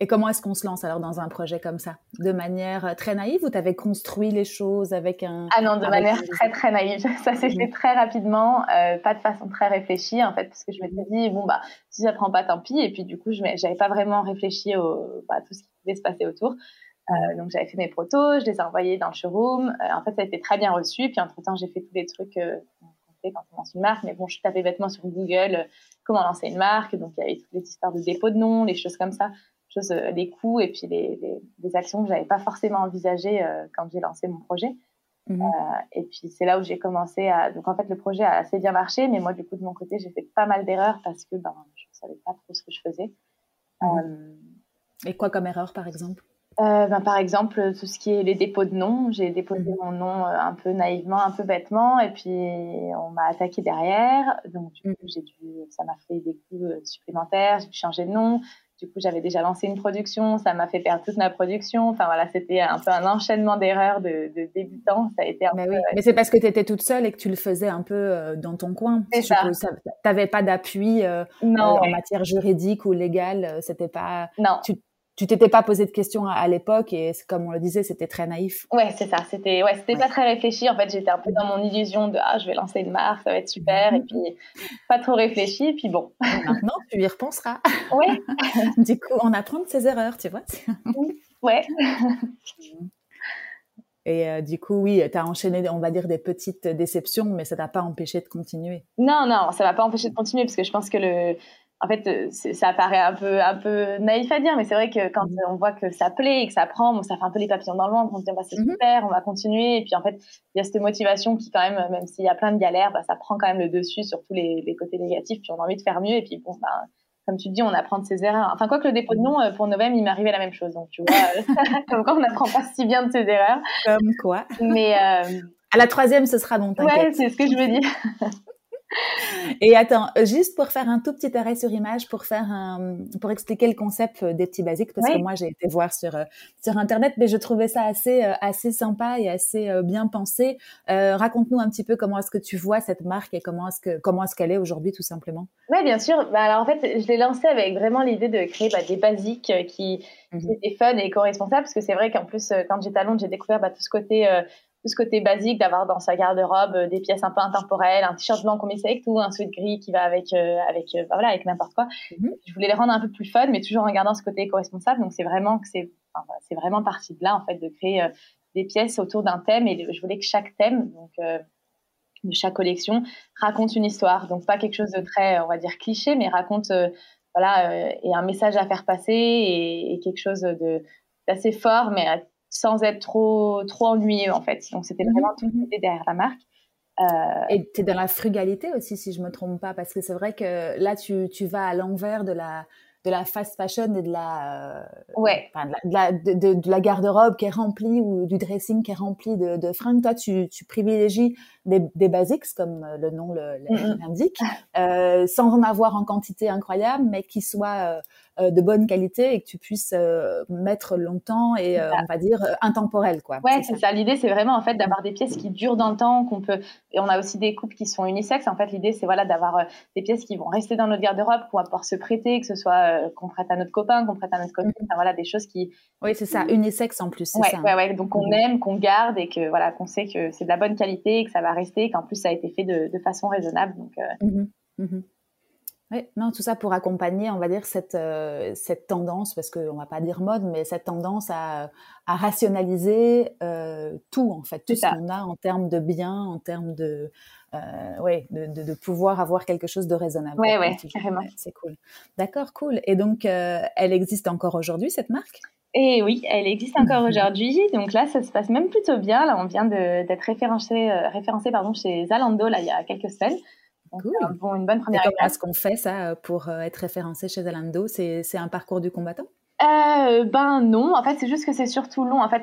et comment est-ce qu'on se lance alors dans un projet comme ça? De manière euh, très naïve ou tu avais construit les choses avec un... Ah non, de manière très très naïve. (laughs) Ça s'est fait très rapidement, euh, pas de façon très réfléchie en fait, parce que je m'étais dit, bon bah si ça prend pas, tant pis. Et puis du coup, je n'avais pas vraiment réfléchi au, bah, à tout ce qui pouvait se passer autour. Euh, donc j'avais fait mes protos, je les ai envoyés dans le showroom. Euh, en fait, ça a été très bien reçu. Puis entre-temps, j'ai fait tous les trucs quand on lance une marque. Mais bon, je tapais bêtement sur Google comment lancer une marque. Donc il y avait toutes les histoires de dépôt de nom, les choses comme ça les euh, coûts et puis les, les, actions que j'avais pas forcément envisagées euh, quand j'ai lancé mon projet. Mmh et puis c'est là où j'ai commencé à. Donc en fait, le projet a assez bien marché, mais moi, du coup, de mon côté, j'ai fait pas mal d'erreurs parce que ben, je ne savais pas trop ce que je faisais. Mmh et quoi comme erreur, par exemple? euh, ben, par exemple, tout ce qui est les dépôts de noms. J'ai déposé mmh mon nom euh, un peu naïvement, un peu bêtement, et puis on m'a attaqué derrière. Donc, du coup, j'ai dû, ça m'a fait des coûts euh, supplémentaires. J'ai dû changer de nom. Du coup, j'avais déjà lancé une production. Ça m'a fait perdre toute ma production. Enfin, voilà, c'était un peu un enchaînement d'erreurs de, de débutants. Ça a été un mais Oui. Mais c'est parce que tu étais toute seule et que tu le faisais un peu dans ton coin. C'est ça. Tu n'avais pas d'appui en matière juridique ou légale. C'était pas. Non. Tu, tu t'étais pas posé de questions à, l'époque et comme on le disait, c'était très naïf. Ouais, c'est ça. C'était ouais, c'était pas très réfléchi. En fait, j'étais un peu dans mon illusion de ah, je vais lancer une marque, ça va être super, et puis pas trop réfléchi. Et puis bon. maintenant, tu y repenseras. (laughs) Ouais. (laughs) du coup, on apprend de ses erreurs, tu vois. ouais. (laughs) Et euh, du coup, oui, tu as enchaîné, on va dire, des petites déceptions, mais ça t'a pas empêché de continuer. Non, non, ça m'a pas empêché de continuer parce que je pense que le, en fait, euh, ça paraît un peu, un peu naïf à dire, mais c'est vrai que quand mmh. on voit que ça plaît et que ça prend, bon, ça fait un peu les papillons dans le ventre. On se dit, bah, c'est mmh super, on va continuer. Et puis, en fait, il y a cette motivation qui, quand même, même s'il y a plein de galères, bah, ça prend quand même le dessus sur tous les, les, côtés négatifs. Puis, on a envie de faire mieux. Et puis, bon, bah, comme tu dis, on apprend de ses erreurs. Enfin, quoi que le dépôt de nom, euh, pour Novem, il arrivé la même chose. Donc, tu vois, euh, (laughs) (laughs) comme quoi on n'apprend pas si bien de ses erreurs. Comme quoi. Mais. à la troisième, ce sera bon, Ouais, c'est ce que je veux dire. (laughs) Et attends, juste pour faire un tout petit arrêt sur image, pour faire un, pour expliquer le concept euh, des petits basiques, parce que moi j'ai été voir sur euh, sur internet, mais je trouvais ça assez euh, assez sympa et assez bien pensé. Euh, Raconte-nous un petit peu comment est-ce que tu vois cette marque et comment est-ce que comment est-ce qu'elle est aujourd'hui tout simplement. Oui, bien sûr. Bah, alors en fait, je l'ai lancé avec vraiment l'idée de créer bah, des basiques qui, qui mmh étaient fun et éco-responsables, parce que c'est vrai qu'en plus quand j'étais à Londres, j'ai découvert bah, tout ce côté ce côté basique d'avoir dans sa garde-robe euh, des pièces un peu intemporelles, un t-shirt blanc qu'on met avec tout, un sweat gris qui va avec euh, avec euh, bah voilà avec n'importe quoi. Mhm. Je voulais les rendre un peu plus fun, mais toujours en gardant ce côté éco-responsable. Donc c'est vraiment que c'est enfin, c'est vraiment parti de là en fait de créer des pièces autour d'un thème et je voulais que chaque thème donc de chaque collection raconte une histoire. Donc pas quelque chose de très on va dire cliché, mais raconte voilà et un message à faire passer et, et quelque chose de d'assez fort, mais sans être trop, trop ennuyeux en fait. Donc c'était mhm, vraiment tout mhm. derrière la marque. Euh... Et tu es dans la frugalité aussi, si je me trompe pas, parce que c'est vrai que là, tu, tu vas à l'envers de la, de la fast fashion et de la, euh, ouais. de la, de, de, la garde-robe qui est remplie ou du dressing qui est rempli de, de fringues. Toi, tu, tu privilégies des, des basics, comme le nom l'indique, euh, sans en avoir en quantité incroyable, mais qui soient de bonne qualité et que tu puisses euh, mettre longtemps et euh, on va dire intemporel quoi. Ouais, c'est ça. L'idée c'est vraiment en fait d'avoir des pièces qui durent dans le temps, qu'on peut et on a aussi des coupes qui sont unisexes. En fait, l'idée c'est voilà d'avoir des pièces qui vont rester dans notre garde-robe pour pouvoir se prêter, que ce soit qu'on prête à notre copain, qu'on prête à notre copine. Mm. Enfin, voilà des choses qui. Oui, c'est ça, unisexe en plus. Ouais, ça. ouais, ouais. Donc on mm. aime, qu'on garde et que voilà qu'on sait que c'est de la bonne qualité, que ça va rester, qu'en plus ça a été fait de, de façon raisonnable. Donc. Mm-hmm. Mm-hmm. Oui, non, tout ça pour accompagner, on va dire, cette, euh, cette tendance, parce qu'on va pas dire mode, mais cette tendance à, à rationaliser euh, tout, en fait, tout ce qu'on a en termes de biens, en termes de, euh, ouais, de, de, de, pouvoir avoir quelque chose de raisonnable. Oui, oui, carrément. c'est cool. D'accord, cool. Et donc, elle existe encore aujourd'hui, cette marque? Et oui, elle existe encore aujourd'hui. Donc là, ça se passe même plutôt bien. Là, on vient d'être référencé, référencé pardon, chez Zalando là, il y a quelques semaines. Cool. bon, une bonne première Et comment est-ce qu'on fait ça pour euh, être référencé chez Zalando? C'est un parcours du combattant? Euh, ben non, en fait c'est juste que c'est surtout long. En fait,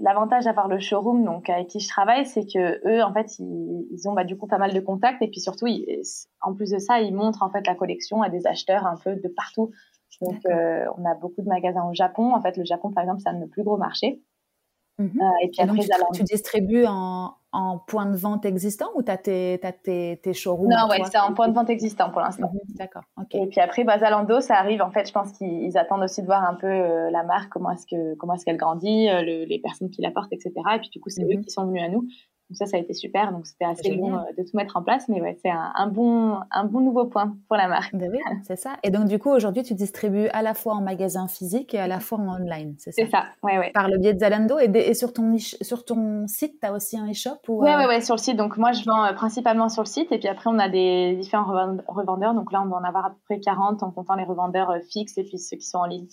l'avantage d'avoir le showroom, donc avec qui je travaille, c'est que eux, en fait, ils, ont bah, du coup pas mal de contacts et puis surtout, en plus de ça, ils montrent en fait la collection à des acheteurs un peu de partout. Donc, euh, on a beaucoup de magasins au Japon. En fait, le Japon, par exemple, c'est un de nos plus gros marchés. Euh, et puis après, tu, tu, distribues en, en point de vente existant ou tu as tes, tes, tes showrooms Non, ouais, c'est en point de vente existant pour l'instant. Mhm, d'accord. Et puis après, bah, Zalando, ça arrive. En fait, je pense qu'ils attendent aussi de voir un peu euh, la marque, comment est-ce que comment est-ce qu'elle grandit, euh, les personnes qui la portent, etc. Et puis du coup, c'est eux mhm. qui sont venus à nous. Donc ça, ça a été super. Donc c'était assez bon euh, de tout mettre en place. Mais ouais, c'est un, bon, un bon nouveau point pour la marque. Ben oui, c'est ça. Et donc du coup, aujourd'hui, tu distribues à la fois en magasin physique et à la fois en online, c'est ça C'est ça, ouais, ouais. Par le biais de Zalando. Et, et sur, ton, sur ton site, tu as aussi un e-shop ou, Oui, ouais, ouais, sur le site. Donc moi, je vends euh, principalement sur le site. Et puis après, on a des différents revendeurs. Donc là, on va en avoir à peu près 40 en comptant les revendeurs euh, fixes et puis ceux qui sont en ligne.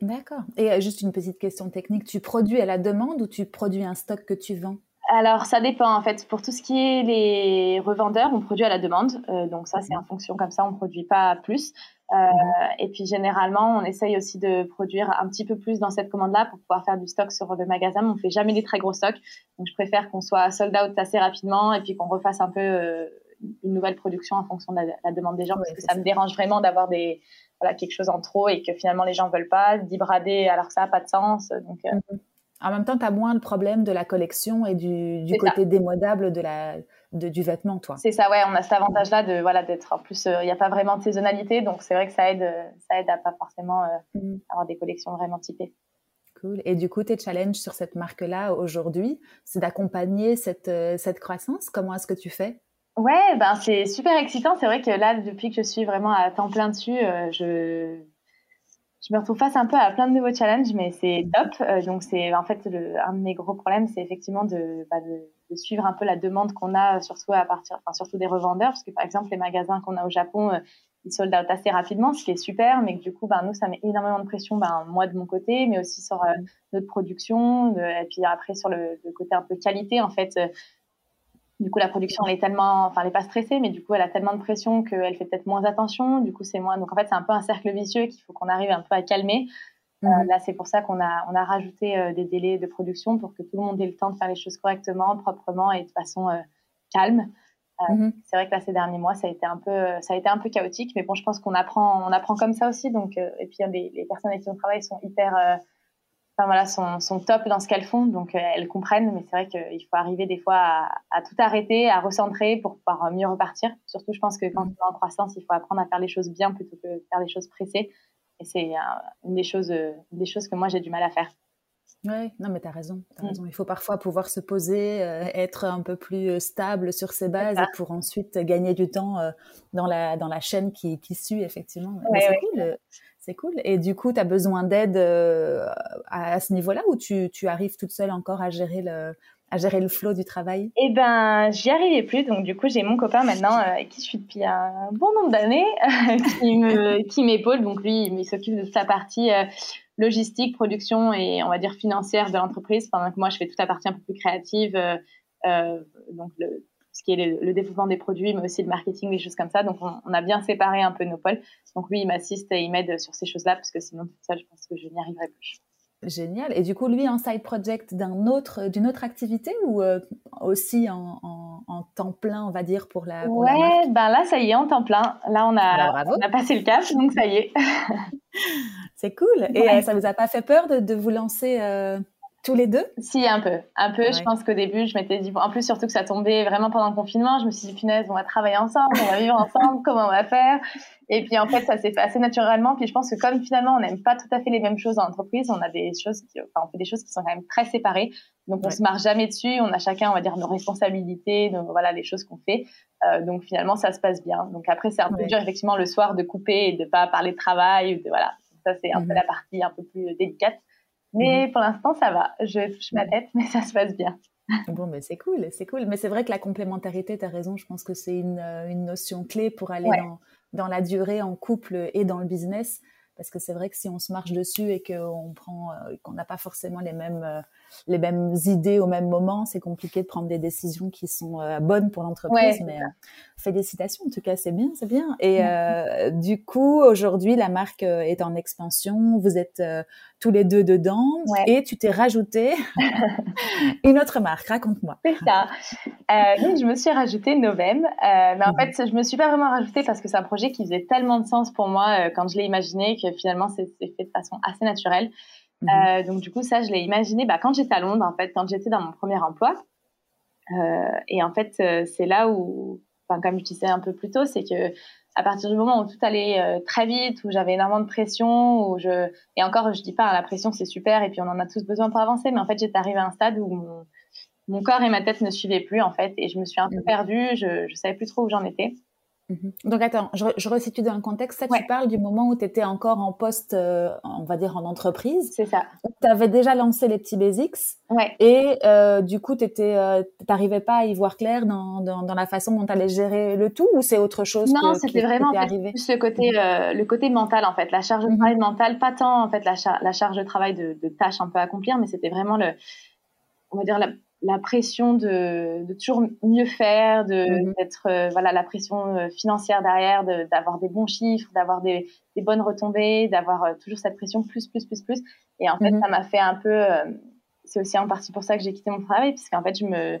D'accord. Et juste une petite question technique. Tu produis à la demande ou tu produis un stock que tu vends? Alors, ça dépend en fait. Pour tout ce qui est les revendeurs, on produit à la demande. Euh, donc ça, c'est en fonction comme ça, on ne produit pas plus. Euh, mhm. Et puis généralement, on essaye aussi de produire un petit peu plus dans cette commande-là pour pouvoir faire du stock sur le magasin. Mais on fait jamais des très gros stocks. Donc je préfère qu'on soit sold out assez rapidement et puis qu'on refasse un peu euh, une nouvelle production en fonction de la, demande des gens. parce que ça, me dérange vraiment d'avoir des voilà, quelque chose en trop et que finalement les gens veulent pas, d'y brader alors que ça n'a pas de sens. Donc, mhm. En même temps, tu as moins le problème de la collection et du, côté démodable de la, du vêtement, toi. C'est ça, ouais, on a cet avantage-là de voilà d'être en plus, euh, il n'y a pas vraiment de saisonnalité, donc c'est vrai que ça aide, euh, ça aide à pas forcément euh, mm. avoir des collections vraiment typées. Cool. Et du coup, tes challenges sur cette marque-là aujourd'hui, c'est d'accompagner cette, cette croissance? Comment est-ce que tu fais? Ouais, ben c'est super excitant. C'est vrai que là, depuis que je suis vraiment à temps plein dessus, je je me retrouve face un peu à plein de nouveaux challenges, mais c'est top. Euh, donc c'est en fait le, un de mes gros problèmes, c'est effectivement de, bah, de, de, suivre un peu la demande qu'on a, surtout à partir, enfin surtout des revendeurs, parce que par exemple les magasins qu'on a au Japon, euh, ils sold out assez rapidement, ce qui est super, mais que du coup, ben, nous ça met énormément de pression, ben, moi de mon côté, mais aussi sur euh, notre production, et puis après sur le, le, côté un peu qualité en fait du coup, la production, elle est tellement, enfin, elle est pas stressée, mais du coup, elle a tellement de pression qu'elle fait peut-être moins attention. Du coup, c'est moins. Donc, en fait, c'est un peu un cercle vicieux qu'il faut qu'on arrive un peu à calmer. Euh, mhm. là, c'est pour ça qu'on a, on a rajouté euh, des délais de production pour que tout le monde ait le temps de faire les choses correctement, proprement et de façon euh, calme. Mhm. C'est vrai que là, ces derniers mois, ça a été un peu, ça a été un peu chaotique, mais bon, je pense qu'on apprend, on apprend comme ça aussi. Donc, et puis les, les, personnes avec qui on travaille sont hyper enfin, voilà, sont, sont, top dans ce qu'elles font, donc euh, elles comprennent, mais c'est vrai qu'il faut arriver des fois à, à, tout arrêter, à recentrer pour pouvoir mieux repartir. Surtout, je pense que quand on est en croissance, il faut apprendre à faire les choses bien plutôt que faire les choses pressées. Et c'est une des choses, une des choses que moi j'ai du mal à faire. Oui, non, mais tu as raison, as mm. raison. Il faut parfois pouvoir se poser, euh, être un peu plus euh, stable sur ses bases pour ensuite gagner du temps dans, la, dans la chaîne qui, qui suit, effectivement. c'est cool. C'est cool. Et du coup, tu as besoin d'aide euh, à, ce niveau-là ou tu, tu, arrives toute seule encore à gérer le, à gérer le flot du travail? Eh ben, j'y arrivais plus. Donc, du coup, j'ai mon copain maintenant, euh, avec qui je suis depuis un bon nombre d'années, (laughs) qui m'épaule. Donc, lui, il s'occupe de toute la partie euh, logistique, production et, on va dire, financière de l'entreprise, pendant que moi, je fais toute la partie un peu plus créative. donc, le, ce qui est le, développement des produits, mais aussi le marketing, des choses comme ça. Donc, on, a bien séparé un peu nos pôles. Donc, lui, il m'assiste et il m'aide sur ces choses-là, parce que sinon, toute seule, je pense que je n'y arriverai plus. Génial. Et du coup, lui, un side project d'un autre, d'une autre activité ou euh, aussi en, temps plein, on va dire, pour la. Pour ouais, ben là, ça y est, en temps plein. Là, on a, on a passé le cap, donc ça y est. (laughs) C'est cool. Et euh, ça vous a pas fait peur de, de vous lancer euh, tous les deux? Si, un peu. Un peu. Je pense qu'au début, je m'étais dit, en plus, surtout que ça tombait vraiment pendant le confinement, je me suis dit, punaise, on va travailler ensemble, on va vivre ensemble, comment on va faire? Et puis, en fait, ça s'est fait assez naturellement. Puis, je pense que comme finalement, on n'aime pas tout à fait les mêmes choses en entreprise, on a des choses qui, enfin, on fait des choses qui sont quand même très séparées. Donc, on se marche jamais dessus. On a chacun, on va dire, nos responsabilités, voilà, les choses qu'on fait. Euh, donc, finalement, ça se passe bien. Donc, après, c'est un peu dur, effectivement, le soir de couper et de pas parler de travail. de, voilà. Ça, c'est un peu mhm. la partie un peu plus délicate. Mais mhm. pour l'instant, ça va. Je touche ma tête, mais ça se passe bien. Bon, mais c'est cool, c'est cool. Mais c'est vrai que la complémentarité, tu as raison, je pense que c'est une, euh, une, notion clé pour aller dans, dans, la durée en couple et dans le business. Parce que c'est vrai que si on se marche dessus et qu'on prend, euh, qu'on n'a pas forcément les mêmes, euh, les mêmes idées au même moment, c'est compliqué de prendre des décisions qui sont euh, bonnes pour l'entreprise. mais félicitations, en tout cas, c'est bien, c'est bien. Et du coup, aujourd'hui, la marque est en expansion. Vous êtes tous les deux dedans et tu t'es rajouté (laughs) une autre marque. Raconte-moi. C'est ça. donc, je me suis rajouté Novem. mais en fait, je me suis pas vraiment rajoutée parce que c'est un projet qui faisait tellement de sens pour moi quand je l'ai imaginé que finalement, c'est fait de façon assez naturelle. Euh, donc du coup, ça, je l'ai imaginé bah, quand j'étais à Londres, en fait, quand j'étais dans mon premier emploi. Euh, et en fait, euh, c'est là où, comme je disais un peu plus tôt, c'est que à partir du moment où tout allait très vite, où j'avais énormément de pression, où je et encore, je dis pas, la pression c'est super et puis on en a tous besoin pour avancer, mais en fait, j'étais arrivée à un stade où mon, mon corps et ma tête ne suivaient plus en fait, et je me suis un peu mhm. perdue, je, je savais plus trop où j'en étais. Mhm. Donc attends, je, je, resitue dans le contexte. Ça, tu parles du moment où tu étais encore en poste, euh, on va dire en entreprise. C'est ça. Tu avais déjà lancé les petits basics. Ouais. Et euh, du coup, tu euh, t'arrivais pas à y voir clair dans, dans, dans la façon dont tu allais gérer le tout ou c'est autre chose Non, c'était vraiment arrivé. plus le côté, euh, le côté mental en fait, la charge de mhm. travail mentale, pas tant en fait la, la charge de travail de, de tâches un peu à accomplir, mais c'était vraiment le, on va dire la, la pression de, de, toujours mieux faire, de mmh d'être euh, voilà la pression euh, financière derrière, d'avoir des bons chiffres, d'avoir des, des, bonnes retombées, d'avoir euh, toujours cette pression plus plus plus plus. Et en fait, mmh ça m'a fait un peu. c'est aussi en partie pour ça que j'ai quitté mon travail, puisqu'en fait, je me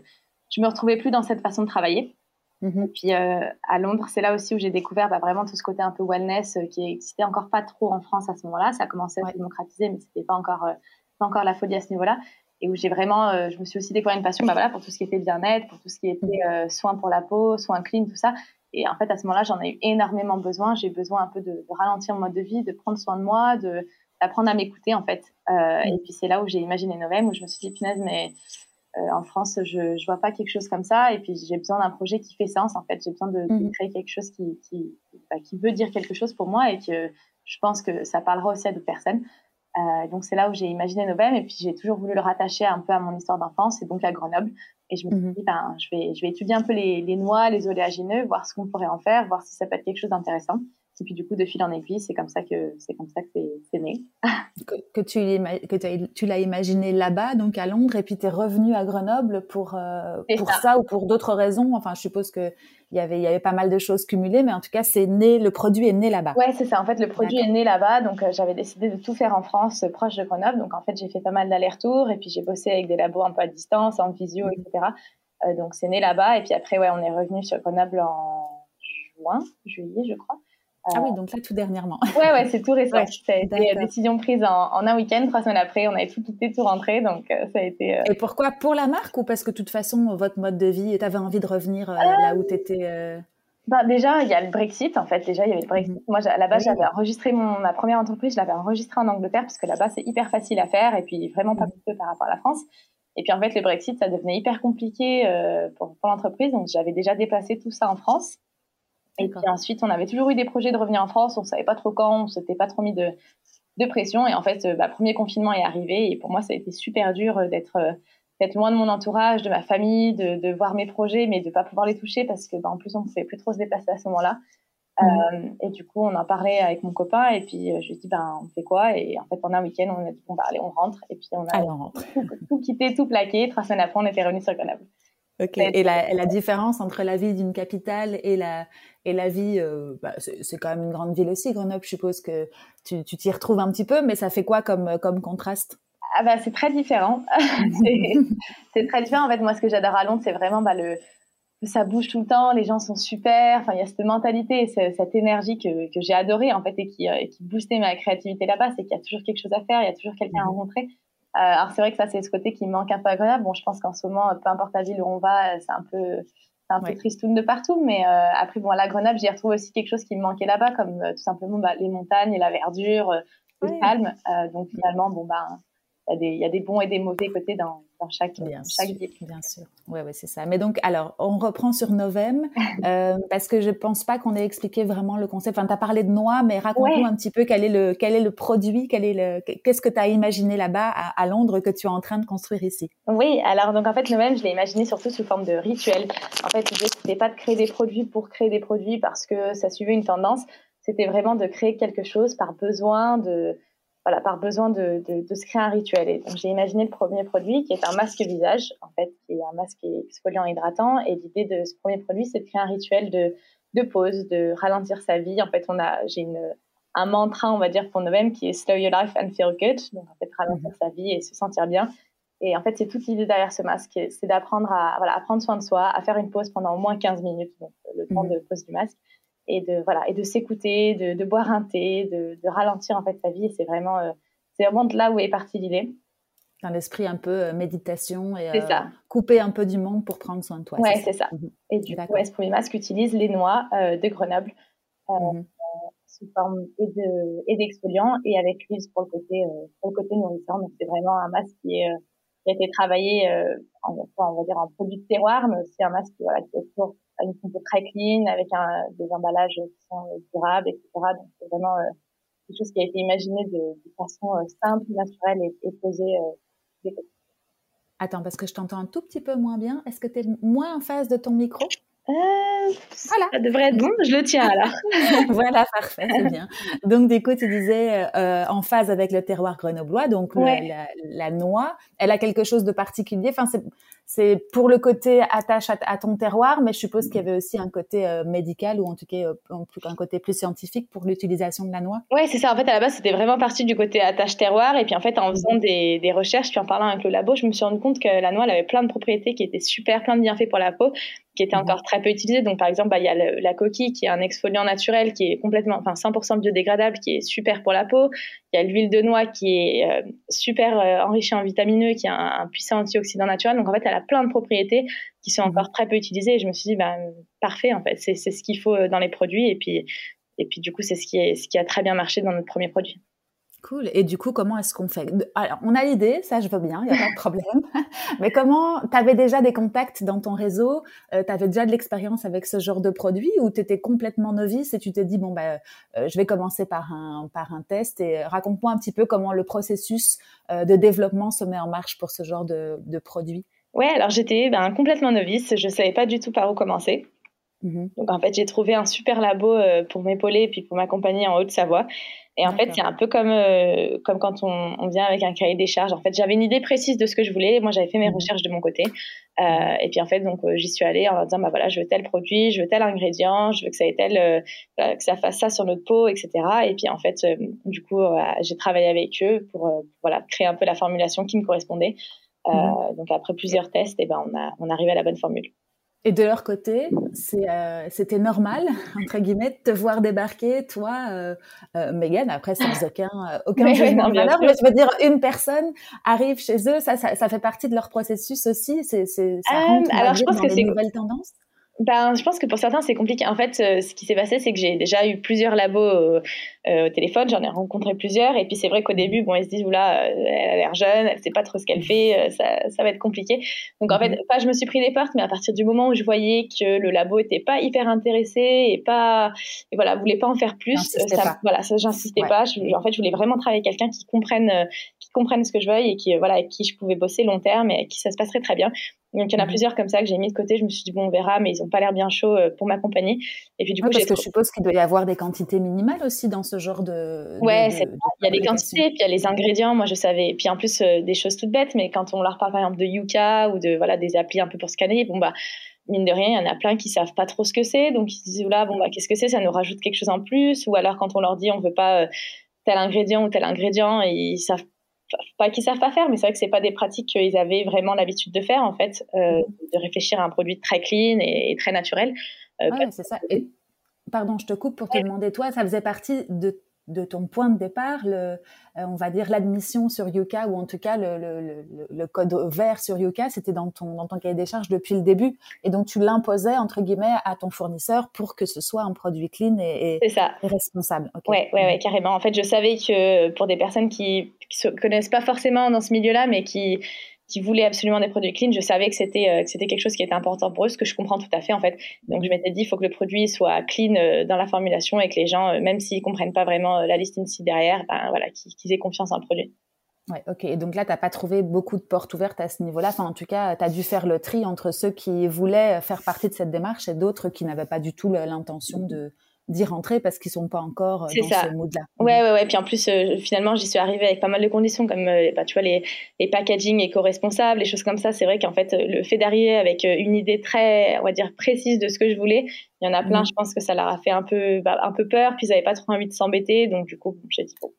je me retrouvais plus dans cette façon de travailler. Mmh Et puis à Londres, c'est là aussi où j'ai découvert bah, vraiment tout ce côté un peu wellness qui existait encore pas trop en France à ce moment-là. Ça a commencé à se démocratiser, mais c'était pas encore pas encore la folie à ce niveau-là et où j'ai vraiment, euh, je me suis aussi découvert une passion bah voilà, pour tout ce qui était bien-être, pour tout ce qui était euh, soins pour la peau, soins clean, tout ça. Et en fait, à ce moment-là, j'en ai eu énormément besoin. J'ai besoin un peu de, ralentir mon mode de vie, de prendre soin de moi, de d'apprendre à m'écouter en fait. Euh. Et puis c'est là où j'ai imaginé Novem, où je me suis dit, punaise, mais euh, en France, je je vois pas quelque chose comme ça. Et puis j'ai besoin d'un projet qui fait sens en fait. J'ai besoin de, mmh. créer quelque chose qui qui, bah, qui veut dire quelque chose pour moi et que je pense que ça parlera aussi à d'autres personnes. Euh, donc c'est là où j'ai imaginé Novem et puis j'ai toujours voulu le rattacher un peu à mon histoire d'enfance et donc à Grenoble. Et je me suis mhm. dit, ben, je vais, je vais étudier un peu les, les noix, les oléagineux, voir ce qu'on pourrait en faire, voir si ça peut être quelque chose d'intéressant. Et puis du coup, de fil en aiguille, c'est comme ça que c'est comme ça que c'est né. que, que, tu, que tu l'as imaginé là-bas, donc à Londres, et puis tu es revenu à Grenoble pour, euh, pour ça. ou pour d'autres raisons. Enfin, je suppose que il y avait, il y avait pas mal de choses cumulées, mais en tout cas, c'est né, le produit est né là-bas. Ouais, c'est ça. En fait, le produit est né là-bas, donc euh, j'avais décidé de tout faire en France, euh, proche de Grenoble. Donc en fait, j'ai fait pas mal d'allers-retours, et puis j'ai bossé avec des labos un peu à distance, en visio, etc. Euh, donc c'est né là-bas, et puis après, ouais, on est revenu sur Grenoble en juin, juillet, je crois. Ah oui, donc là, tout dernièrement. Ouais, ouais, c'est tout récent. ça a été une décision prise en, en, un week-end, trois semaines après, on avait tout quitté, tout rentré, donc euh, ça a été... Euh, Et pourquoi Pour la marque ou parce que de toute façon, votre mode de vie, tu avais envie de revenir euh, là où tu étais ben, déjà, il y a le Brexit, en fait. Déjà, il y avait le Brexit. Mhm. Moi, à la base, j'avais enregistré mon, ma première entreprise, je l'avais enregistrée en Angleterre, parce que là-bas, c'est hyper facile à faire, et puis vraiment pas mhm. coûteux par rapport à la France. Et puis, en fait, le Brexit, ça devenait hyper compliqué pour, pour l'entreprise, donc j'avais déjà déplacé tout ça en France. Et puis ensuite, on avait toujours eu des projets de revenir en France, on savait pas trop quand, on s'était pas trop mis de, de pression. Et en fait, le bah, premier confinement est arrivé et pour moi, ça a été super dur euh, d'être euh, d'être loin de mon entourage, de ma famille, de, de voir mes projets, mais de pas pouvoir les toucher parce que bah, en plus, on pouvait plus trop se déplacer à ce moment-là. Mmh. Euh, et du coup, on en parlait avec mon copain et puis je lui ai dit, ben, on fait quoi? Et en fait, pendant un week-end, on a dit, bon, bah, allez, on rentre. Et puis, on a (laughs) tout, tout, quitté, tout plaqué. Trois semaines après, on était revenu sur Grenoble. Ok. Et la, la, différence entre la vie d'une capitale et la, et la vie, euh, bah, c'est quand même une grande ville aussi, Grenoble. Je suppose que tu t'y retrouves un petit peu, mais ça fait quoi comme, comme contraste? Ah bah, C'est très différent. (laughs) c'est très différent. En fait, moi, ce que j'adore à Londres, c'est vraiment bah, le, ça bouge tout le temps, les gens sont super. Enfin, il y a cette mentalité, cette énergie que, que j'ai adorée en fait et qui, euh, qui boostait ma créativité là-bas. C'est qu'il y a toujours quelque chose à faire, il y a toujours quelqu'un à mhm. rencontrer. Euh, alors c'est vrai que ça c'est ce côté qui me manque un peu agréable. Bon, je pense qu'en ce moment, peu importe la ville où on va, c'est un peu c'est un peu tristoun de partout, mais euh, après bon à la Grenoble, j'y retrouve aussi quelque chose qui me manquait là-bas, comme euh, tout simplement bah, les montagnes et la verdure, le calme. donc finalement bon bah il y, a des bons et des mauvais côtés dans, dans chaque, bien chaque sûr, Bien sûr, ouais, ouais, c'est ça. Mais donc, alors, on reprend sur Novem, (laughs) euh, parce que je pense pas qu'on ait expliqué vraiment le concept. Enfin, tu as parlé de noix, mais raconte-nous un petit peu quel est le, quel est le produit, quel est le, qu'est-ce que tu as imaginé là-bas à, à, Londres que tu es en train de construire ici? Oui, alors, donc en fait, Novem, je l'ai imaginé surtout sous forme de rituel. En fait, l'idée, c'était pas de créer des produits pour créer des produits parce que ça suivait une tendance. C'était vraiment de créer quelque chose par besoin de, voilà, par besoin de, de, de, se créer un rituel. Et donc, j'ai imaginé le premier produit qui est un masque visage, en fait, qui est un masque exfoliant hydratant. Et l'idée de ce premier produit, c'est de créer un rituel de, de pause, de ralentir sa vie. En fait, on a, j'ai une, un mantra, on va dire, pour nous-mêmes qui est slow your life and feel good. Donc, en fait, ralentir sa vie et se sentir bien. Et en fait, c'est toute l'idée derrière ce masque, c'est d'apprendre à, voilà, à prendre soin de soi, à faire une pause pendant au moins 15 minutes, donc le temps mmh. de pause du masque et de voilà et de s'écouter, de, de, boire un thé, de, de, ralentir en fait sa vie. C'est vraiment euh, c'est vraiment de là où est partie l'idée. Dans l'esprit un peu euh, méditation et euh, couper un peu du monde pour prendre soin de toi. Ouais, c'est ça. Mhm. Et du coup, ce premier masque utilise les noix de Grenoble mhm. sous forme et de et d'exfoliant et avec l'huile pour le côté pour le côté nourrissant. Donc c'est vraiment un masque qui est qui a été travaillé en, on va dire en produit de terroir, mais aussi un masque voilà, qui est toujours une photo très clean avec des emballages qui sont durables, etc. Donc c'est vraiment euh, quelque chose qui a été imaginé de, façon euh, simple, naturelle et, et posée. Euh, Attends, parce que je t'entends un tout petit peu moins bien. Est-ce que tu es moins en face de ton micro? Euh, voilà. Ça devrait être bon, je le tiens alors. (laughs) voilà, parfait, c'est bien. Donc, du coup, tu disais euh, en phase avec le terroir grenoblois, donc la, la, noix, elle a quelque chose de particulier? Enfin, c'est pour le côté attache à, ton terroir, mais je suppose qu'il y avait aussi un côté euh, médical ou en tout cas un côté plus scientifique pour l'utilisation de la noix. Ouais, c'est ça. En fait, à la base, c'était vraiment parti du côté attache terroir, et puis en fait, en faisant des, des, recherches, puis en parlant avec le labo, je me suis rendu compte que la noix elle avait plein de propriétés qui étaient super, plein de bienfaits pour la peau, qui étaient encore très peu utilisées. Donc, par exemple, bah, il y a la coquille qui est un exfoliant naturel qui est complètement, enfin 100% biodégradable, qui est super pour la peau. Il y a l'huile de noix qui est euh, super euh, enrichie en vitamineux, qui a un, puissant antioxydant naturel. Donc en fait, elle a plein de propriétés qui sont encore très peu utilisées. Et je me suis dit, bah, parfait, en fait, c'est ce qu'il faut euh, dans les produits. Et puis, et puis du coup, c'est ce qui, est, ce qui a très bien marché dans notre premier produit. Cool. Et du coup, comment est-ce qu'on fait? Alors, on a l'idée, ça je veux bien, il n'y a pas de problème. (laughs) Mais comment, tu avais déjà des contacts dans ton réseau? Euh, Tu avais déjà de l'expérience avec ce genre de produit ou tu étais complètement novice et tu t'es dit, bon, bah, euh, je vais commencer par un, par un test et raconte-moi un petit peu comment le processus euh, de développement se met en marche pour ce genre de, de produit. Ouais, alors j'étais ben, complètement novice, je ne savais pas du tout par où commencer. Mmh Donc en fait, j'ai trouvé un super labo pour m'épauler et puis pour m'accompagner en Haute-Savoie. Et en fait, c'est un peu comme, euh, comme quand on, on, vient avec un cahier des charges. En fait, j'avais une idée précise de ce que je voulais. Moi, j'avais fait mes mmh. recherches de mon côté. Euh, et puis, en fait, donc, euh, j'y suis allée en leur disant, bah voilà, je veux tel produit, je veux tel ingrédient, je veux que ça ait tel, euh, que ça fasse ça sur notre peau, etc. Et puis, en fait, du coup, j'ai travaillé avec eux pour, voilà, créer un peu la formulation qui me correspondait. Mmh. Donc, après plusieurs tests, et ben, on a, on arrivé à la bonne formule. Et de leur côté, euh, c'était normal, (laughs) entre guillemets, de te voir débarquer, toi, euh, euh Megan, après sans aucun, euh, (laughs) aucun jugement de valeur, mais je veux dire, une personne arrive chez eux, ça, ça, ça fait partie de leur processus aussi, c'est, c'est, ça rentre, alors, je pense dans que les nouvelles tendances? Ben, je pense que pour certains, c'est compliqué. En fait, euh, ce qui s'est passé, c'est que j'ai déjà eu plusieurs labos euh, euh, au téléphone. J'en ai rencontré plusieurs. Et puis, c'est vrai qu'au début, bon, ils se disent, oula, elle a l'air jeune, elle sait pas trop ce qu'elle fait, ça, ça va être compliqué. Donc, en fait, mhm. pas je me suis pris des portes, mais à partir du moment où je voyais que le labo était pas hyper intéressé et pas, et voilà, voulait pas en faire plus, ça, voilà, ça, j'insistais pas. en fait, je voulais vraiment travailler avec quelqu'un qui comprenne, qui comprenne ce que je veuille et qui, voilà, avec qui je pouvais bosser long terme et avec qui ça se passerait très bien. Donc, il y en a mhm. plusieurs comme ça que j'ai mis de côté. Je me suis dit, bon, on verra, mais ils n'ont pas l'air bien chauds euh, pour m'accompagner. Et puis, du coup, parce que je suppose qu'il doit y avoir des quantités minimales aussi dans ce genre de. Ouais, il y a des quantités, puis il y a les ingrédients. Moi, je savais. Puis en plus, euh, des choses toutes bêtes, mais quand on leur parle, par exemple, de Yuka ou de voilà, des applis un peu pour scanner, bon, bah, mine de rien, il y en a plein qui savent pas trop ce que c'est. Donc, ils se disent, là, bon, bah, qu'est-ce que c'est? Ça nous rajoute quelque chose en plus. Ou alors, quand on leur dit, on veut pas euh, tel ingrédient ou tel ingrédient, ils savent pas qu'ils savent pas faire, mais c'est vrai que c'est pas des pratiques qu'ils avaient vraiment l'habitude de faire en fait, euh, de réfléchir à un produit très clean et, très naturel. Euh, c'est ça. Et, pardon, je te coupe pour te demander, toi, ça faisait partie de de ton point de départ, le, euh, on va dire l'admission sur Yuka ou en tout cas le, le, le, code vert sur Yuka, c'était dans ton, dans ton cahier des charges depuis le début. Et donc tu l'imposais entre guillemets à ton fournisseur pour que ce soit un produit clean et, et, ça. responsable. Okay. Ouais, ouais, ouais, carrément. En fait, je savais que pour des personnes qui ne se connaissent pas forcément dans ce milieu-là, mais qui qui voulaient absolument des produits clean, je savais que c'était euh, que c'était quelque chose qui était important pour eux, ce que je comprends tout à fait en fait. Donc je m'étais dit, il faut que le produit soit clean euh, dans la formulation et que les gens, euh, même s'ils comprennent pas vraiment la liste ici derrière, ben voilà, qu'ils aient confiance en le produit. Ouais, ok. Et donc là, tu n'as pas trouvé beaucoup de portes ouvertes à ce niveau-là. Enfin, en tout cas, tu as dû faire le tri entre ceux qui voulaient faire partie de cette démarche et d'autres qui n'avaient pas du tout l'intention de, d'y rentrer parce qu'ils sont pas encore euh, dans ce mode-là. Ouais, ouais, ouais. Puis en plus, euh, finalement, j'y suis arrivée avec pas mal de conditions, comme euh, bah, tu vois les, les packaging éco-responsables, les choses comme ça. C'est vrai qu'en fait, le fait d'arriver avec une idée très, on va dire, précise de ce que je voulais, il y en a plein. Mmh. Je pense que ça leur a fait un peu, bah, un peu peur. Puis ils avaient pas trop envie de s'embêter, donc du coup, j'ai dit bon,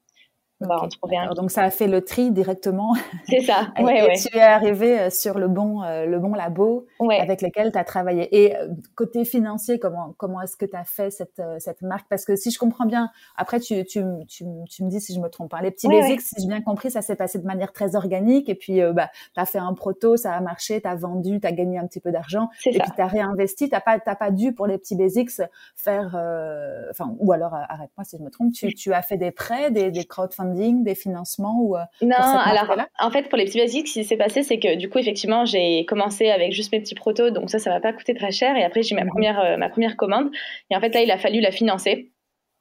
donc ça a fait le tri directement. C'est ça. (laughs) Ouais, et tu es arrivé euh, sur le bon, euh, le bon labo avec lequel tu as travaillé. Et euh, côté financier, comment, comment est-ce que tu as fait cette, cette marque? Parce que si je comprends bien, après tu, tu, tu, tu me dis si je me trompe pas. Hein, les petits basics, si j'ai bien compris, ça s'est passé de manière très organique. Et puis bah, tu as fait un proto, ça a marché, tu as vendu, tu as gagné un petit peu d'argent. Et puis tu as réinvesti. Tu n'as pas, pas dû pour les petits basics faire... Enfin, ou alors arrête-moi si je me trompe, tu, tu as fait des prêts, des, des crowdfunding des financements ou euh, Non, alors en fait pour les petits basiques, ce qui s'est passé, c'est que du coup effectivement j'ai commencé avec juste mes petits protos, donc ça ça m'a pas coûté très cher et après j'ai ma mhm. première euh, ma première commande et en fait là il a fallu la financer.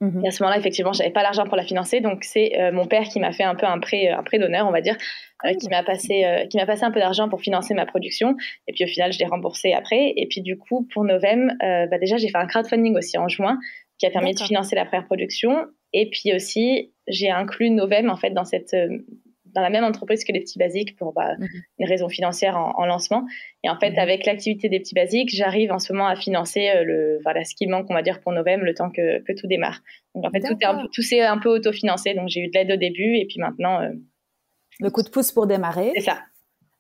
Mhm. Et à ce moment-là, effectivement, j'avais pas l'argent pour la financer, donc c'est euh, mon père qui m'a fait un peu un prêt, un prêt d'honneur, on va dire, ah. qui m'a passé, qui m'a passé un peu d'argent pour financer ma production. Et puis au final, je l'ai remboursé après. Et puis du coup, pour Novem, bah déjà j'ai fait un crowdfunding aussi en juin, qui a permis de financer la première production. Et puis aussi, j'ai inclus Novem en fait dans cette dans la même entreprise que les petits basiques pour bah, mhm. une raison financière en, lancement. Et en fait, mhm. avec l'activité des petits basiques, j'arrive en ce moment à financer le, voilà, ce qui manque, on va dire, pour novembre, le temps que, que tout démarre. Donc en fait, tout, est tout s'est un peu autofinancé. Donc j'ai eu de l'aide au début et puis maintenant. le coup de pouce pour démarrer. C'est ça.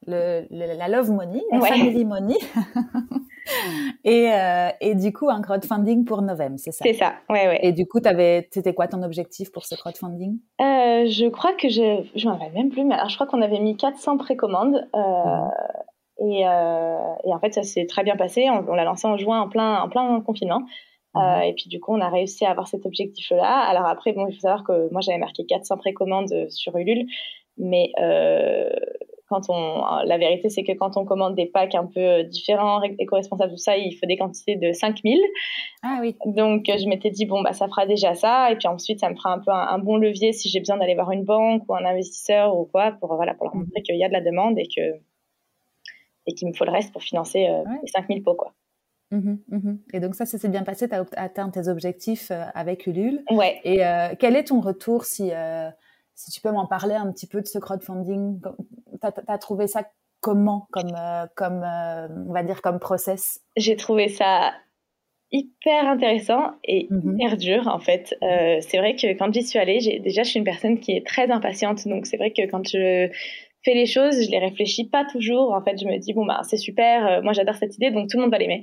Le, la love money, la family money. (laughs) (laughs) et, euh, et du coup, un crowdfunding pour novembre, c'est ça? C'est ça, ouais, ouais. Et du coup, c'était quoi ton objectif pour ce crowdfunding? Euh, Je crois que je, je m'en rappelle même plus, mais alors je crois qu'on avait mis 400 précommandes. Euh, mhm. et, et, en fait, ça s'est très bien passé. On, l'a lancé en juin, en plein, en plein confinement. Euh, et puis du coup, on a réussi à avoir cet objectif-là. Alors après, bon, il faut savoir que moi, j'avais marqué 400 précommandes sur Ulule, mais quand on, la vérité, c'est que quand on commande des packs un peu euh, différents, éco-responsables, tout ça, il faut des quantités de 5000. Ah oui. Donc, je m'étais dit, bon, bah, ça fera déjà ça. Et puis ensuite, ça me fera un peu un, bon levier si j'ai besoin d'aller voir une banque ou un investisseur ou quoi, pour, voilà, pour leur mhm. montrer qu'il y a de la demande et que, et qu'il me faut le reste pour financer euh, les 5000 pots, quoi. Mhm, mhm. Et donc ça, ça s'est bien passé, tu as atteint tes objectifs euh, avec Ulule. Ouais. Et quel est ton retour si, si tu peux m'en parler un petit peu de ce crowdfunding Tu as, trouvé ça comment comme, euh, comme euh, on va dire, comme process? J'ai trouvé ça hyper intéressant et mhm. hyper dur en fait. Euh, c'est vrai que quand j'y suis allée, déjà je suis une personne qui est très impatiente, donc c'est vrai que quand je fais les choses, je les réfléchis pas toujours. En fait, je me dis bon bah c'est super, moi j'adore cette idée, donc tout le monde va l'aimer.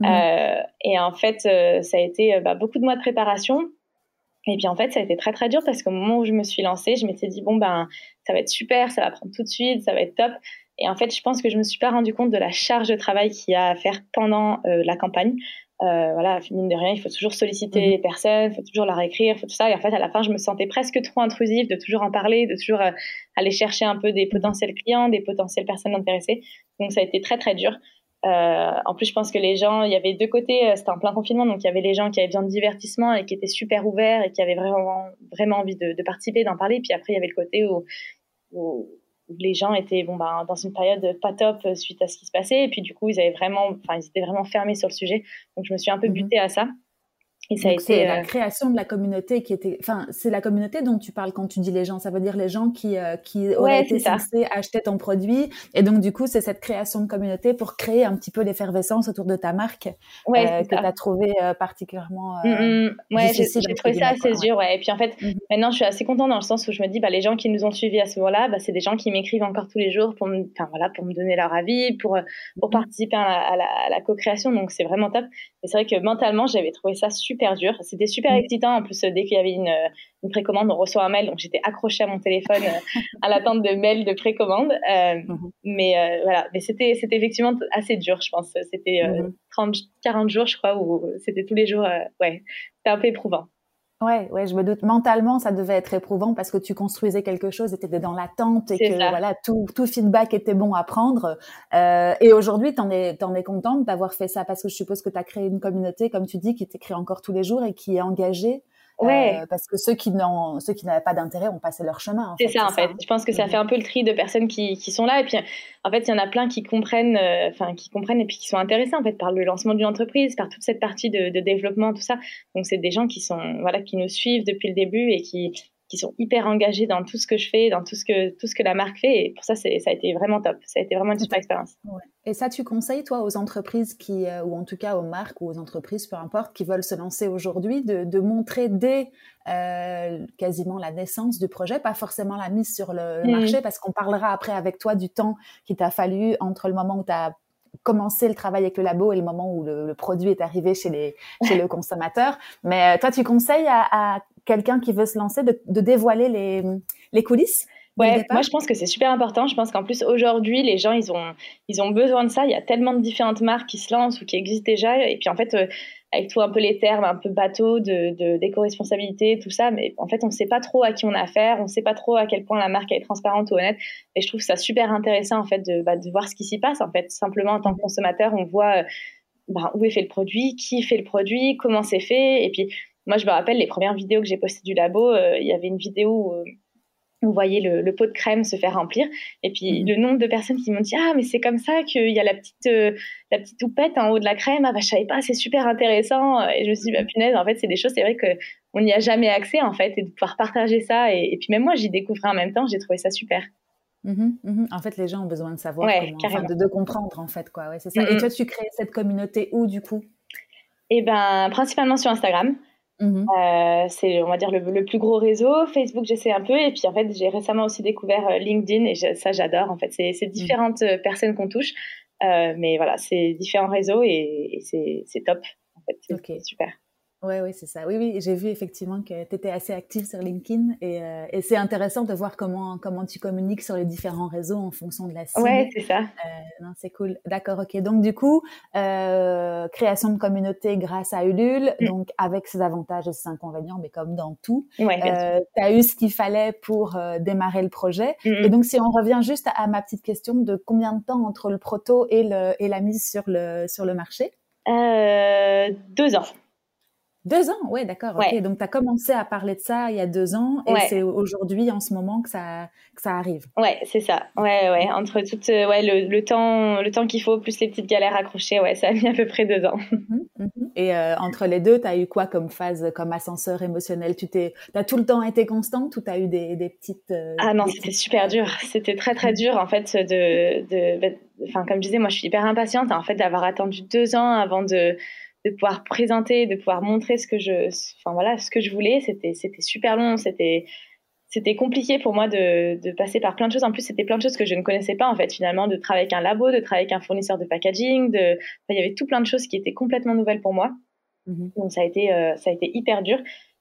Mhm. et en fait, ça a été bah, beaucoup de mois de préparation et puis en fait, ça a été très très dur parce qu'au moment où je me suis lancée, je m'étais dit bon ben ça va être super, ça va prendre tout de suite, ça va être top. Et en fait, je pense que je me suis pas rendu compte de la charge de travail qu'il y a à faire pendant euh, la campagne. Euh, voilà, mine de rien, il faut toujours solliciter mhm. les personnes, il faut toujours leur écrire, il faut tout ça. Et en fait, à la fin, je me sentais presque trop intrusive de toujours en parler, de toujours euh, aller chercher un peu des potentiels clients, des potentielles personnes intéressées. Donc ça a été très très dur. Euh, en plus, je pense que les gens, il y avait deux côtés, euh, c'était en plein confinement, donc il y avait les gens qui avaient besoin de divertissement et qui étaient super ouverts et qui avaient vraiment, vraiment envie de, de participer, d'en parler. Puis après, il y avait le côté où, où, les gens étaient bon, ben, dans une période pas top suite à ce qui se passait. Et puis du coup, ils avaient vraiment, ils étaient vraiment fermés sur le sujet. Donc je me suis un peu mhm. butée à ça. Et ça a été la euh, création de la communauté qui était, enfin, c'est la communauté dont tu parles quand tu dis les gens. Ça veut dire les gens qui euh, qui auraient été censés acheter ton produit. Et donc du coup, c'est cette création de communauté pour créer un petit peu l'effervescence autour de ta marque ouais, euh, que tu as trouvé particulièrement. Mm, mm. ouais, j'ai trouvé ça assez dur. Ouais. Et puis en fait, mm-hmm. maintenant, je suis assez contente dans le sens où je me dis, bah, les gens qui nous ont suivis à ce moment-là, bah, c'est des gens qui m'écrivent encore tous les jours pour me, enfin voilà, pour me donner leur avis, pour pour mm-hmm. participer à la, à la co-création. Donc c'est vraiment top. Et c'est vrai que mentalement, j'avais trouvé ça super dur. C'était super mm. excitant. En plus, dès qu'il y avait une, une, précommande, on reçoit un mail. Donc, j'étais accrochée à mon téléphone euh, (laughs) à l'attente de mails de précommande. Euh, mm-hmm. Mais euh, voilà, mais c'était, c'était effectivement assez dur, je pense. C'était 30, mm-hmm. 40 jours, je crois, où c'était tous les jours. ouais, c'était un peu éprouvant. Ouais, ouais, je me doute. Mentalement, ça devait être éprouvant parce que tu construisais quelque chose, et étais dans l'attente et que voilà, tout, tout feedback était bon à prendre. Euh, et aujourd'hui, t'en es, t'en es contente d'avoir fait ça parce que je suppose que tu as créé une communauté, comme tu dis, qui t'écrit encore tous les jours et qui est engagée Ouais. Euh, parce que ceux qui n'ont, ceux qui n'avaient pas d'intérêt ont passé leur chemin. C'est ça, en fait. Je pense que ça mhm. fait un peu le tri de personnes qui, qui sont là. Et puis, en fait, il y en a plein qui comprennent, euh, enfin, qui comprennent et puis qui sont intéressés, en fait, par le lancement d'une entreprise, par toute cette partie de, de développement, tout ça. Donc, c'est des gens qui sont, voilà, qui nous suivent depuis le début et qui, qui sont hyper engagés dans tout ce que je fais, dans tout ce que, tout ce que la marque fait. Et pour ça, ça a été vraiment top. Ça a été vraiment une super expérience. Et ça, tu conseilles, toi, aux entreprises qui, euh, ou en tout cas aux marques ou aux entreprises, peu importe, qui veulent se lancer aujourd'hui, de, de, montrer dès euh, quasiment la naissance du projet, pas forcément la mise sur le, mm. marché, parce qu'on parlera après avec toi du temps qui t'a fallu entre le moment où tu as commencé le travail avec le labo et le moment où le, produit est arrivé chez, les, chez le (laughs) consommateur. Mais euh, toi, tu conseilles à, à quelqu'un qui veut se lancer de, de dévoiler les, les coulisses Ouais, moi je pense que c'est super important. Je pense qu'en plus aujourd'hui, les gens ils ont ils ont besoin de ça. Il y a tellement de différentes marques qui se lancent ou qui existent déjà. Et puis en fait, euh, avec tout un peu les termes un peu bateau de d'éco-responsabilité, tout ça, mais en fait on ne sait pas trop à qui on a affaire, on ne sait pas trop à quel point la marque est transparente ou honnête. Et je trouve ça super intéressant en fait de, bah, de voir ce qui s'y passe. En fait, simplement en tant que consommateur, on voit euh, bah, où est fait le produit, qui fait le produit, comment c'est fait. Et puis moi je me rappelle les premières vidéos que j'ai postées du labo, euh, il y avait une vidéo où vous voyez le, pot de crème se faire remplir. Et puis mhm. le nombre de personnes qui m'ont dit ah mais c'est comme ça qu'il y a la petite euh, la petite toupette en haut de la crème. Ah bah je savais pas, c'est super intéressant. Et je me suis dit bah punaise, en fait c'est des choses, c'est vrai que on n'y a jamais accès en fait et de pouvoir partager ça. Et, puis même moi j'y découvrais en même temps, j'ai trouvé ça super. Mhm, mhm. En fait, les gens ont besoin de savoir, comment, de, comprendre en fait quoi. Ouais, c'est ça. Et toi, tu crées cette communauté où du coup? Eh ben, principalement sur Instagram. Mmh euh, c'est, on va dire, le, plus gros réseau. Facebook, j'essaie un peu. Et puis, en fait, j'ai récemment aussi découvert euh, LinkedIn et ça, j'adore. En fait, c'est, mmh. différentes euh, personnes qu'on touche. mais voilà, c'est différents réseaux et, c'est, top. En fait, c'est super. Oui, oui, c'est ça. Oui, oui, j'ai vu effectivement que tu étais assez active sur LinkedIn et, euh, et c'est intéressant de voir comment, comment tu communiques sur les différents réseaux en fonction de la cible. Oui, c'est ça. Euh, non, c'est cool. D'accord, ok. Donc, du coup, euh, création de communauté grâce à Ulule, mm. donc avec ses avantages et ses inconvénients, mais comme dans tout. Ouais, euh, tu as eu ce qu'il fallait pour euh, démarrer le projet. Mm, mm. Et donc, si on revient juste à, ma petite question de combien de temps entre le proto et, le, et la mise sur le, sur le marché? Deux ans. Deux ans, ouais, d'accord. ok. Donc, tu as commencé à parler de ça il y a deux ans et c'est aujourd'hui, en ce moment, que ça, que ça arrive. Ouais, c'est ça. Ouais, ouais. Entre tout euh, ouais, le, temps, le temps qu'il faut, plus les petites galères accrochées, ouais, ça (laughs) a mis à peu près deux ans. Mhm, mhm. Et euh, entre les deux, tu as eu quoi comme phase, comme ascenseur émotionnel? Tu as tout le temps été constante ou tu as eu des, des petites. Euh, ah non, c'était super dur. C'était très, très dur, en fait, de. de, enfin, comme je disais, moi, je suis hyper impatiente, en fait, d'avoir attendu deux ans avant de de pouvoir présenter, de pouvoir montrer ce que je, enfin voilà, ce que je voulais. C'était, c'était super long, c'était, c'était compliqué pour moi de, de, passer par plein de choses. En plus, c'était plein de choses que je ne connaissais pas en fait finalement, de travailler avec un labo, de travailler avec un fournisseur de packaging, de, il y avait tout plein de choses qui étaient complètement nouvelles pour moi. Mmh Donc ça a été, euh, ça a été hyper dur.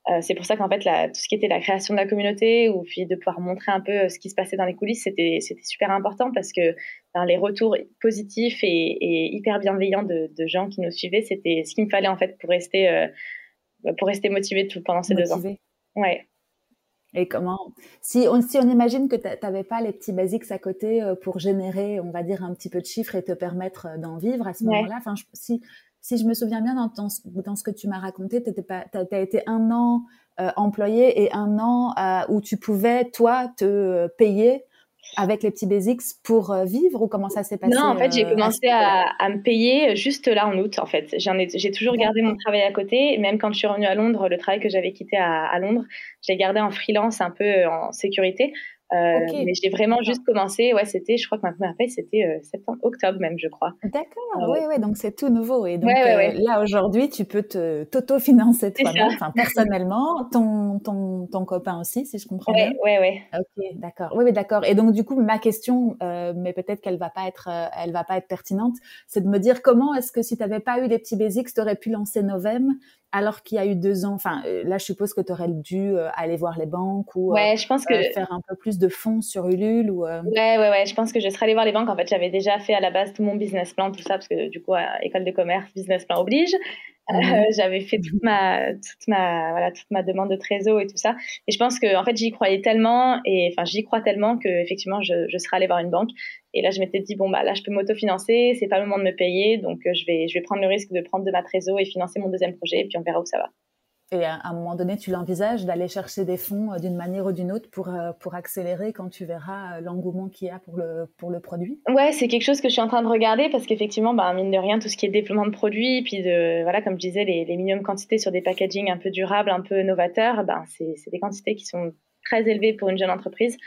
Euh, c'est pour ça qu'en fait, la, tout ce qui était la création de la communauté ou puis de pouvoir montrer un peu euh, ce qui se passait dans les coulisses, c'était super important parce que ben, les retours positifs et, hyper bienveillants de, gens qui nous suivaient, c'était ce qu'il me fallait en fait pour rester, euh, pour rester motivé tout, pendant ces deux ans. Ouais. Et comment si on, si on imagine que tu n'avais pas les petits basiques à côté pour générer, on va dire, un petit peu de chiffres et te permettre d'en vivre à ce moment-là, enfin, si si je me souviens bien dans, dans, ce que tu m'as raconté, tu as, été un an euh, employé et un an euh, où tu pouvais, toi, te payer avec les petits basics pour euh, vivre ou comment ça s'est passé Non, en fait, j'ai commencé à, me payer juste là en août. En fait, j'ai toujours gardé mon travail à côté. Même quand je suis revenue à Londres, le travail que j'avais quitté à, à Londres, j'ai gardé en freelance un peu en sécurité euh, mais j'ai vraiment juste commencé, ouais, c'était, je crois que ma première paye, c'était euh, septembre, octobre même, je crois. D'accord, oui, oui, donc c'est tout nouveau. Et donc euh, là, aujourd'hui, tu peux te, t'auto-financer toi-même, enfin, (laughs) personnellement, ton, ton, ton copain aussi, si je comprends bien. Oui, oui. Ok, d'accord. Oui, oui, d'accord. Et donc, du coup, ma question, mais peut-être qu'elle va pas être, elle va pas être pertinente, c'est de me dire comment est-ce que si tu n'avais pas eu les petits basics, tu aurais pu lancer Novem alors qu'il y a eu deux ans, enfin là je suppose que tu aurais dû aller voir les banques ou ouais, je pense que... faire un peu plus de fonds sur Ulule ou euh, Ouais, ouais, ouais. Je pense que je serais allée voir les banques. En fait, j'avais déjà fait à la base tout mon business plan, tout ça, parce que du coup, à école de commerce, business plan oblige. Euh, (laughs) j'avais fait toute ma, toute ma, voilà, toute ma demande de trésor et tout ça. Et je pense que, en fait, j'y croyais tellement, et enfin, j'y crois tellement que, effectivement, je, je serais allée voir une banque. Et là, je m'étais dit, bon, bah, là, je peux m'autofinancer, c'est pas le moment de me payer, donc euh, je vais, je vais prendre le risque de prendre de ma trésor et financer mon deuxième projet, et puis on verra où ça va. Et à un moment donné, tu l'envisages d'aller chercher des fonds euh, d'une manière ou d'une autre pour, euh, pour accélérer quand tu verras euh, l'engouement qu'il y a pour le, pour le produit Ouais, c'est quelque chose que je suis en train de regarder parce qu'effectivement, bah, mine de rien, tout ce qui est déploiement de produits, puis de, voilà, comme je disais, les, les minimum quantités sur des packaging un peu durables, un peu novateurs, ben, c'est des quantités qui sont très élevées pour une jeune entreprise.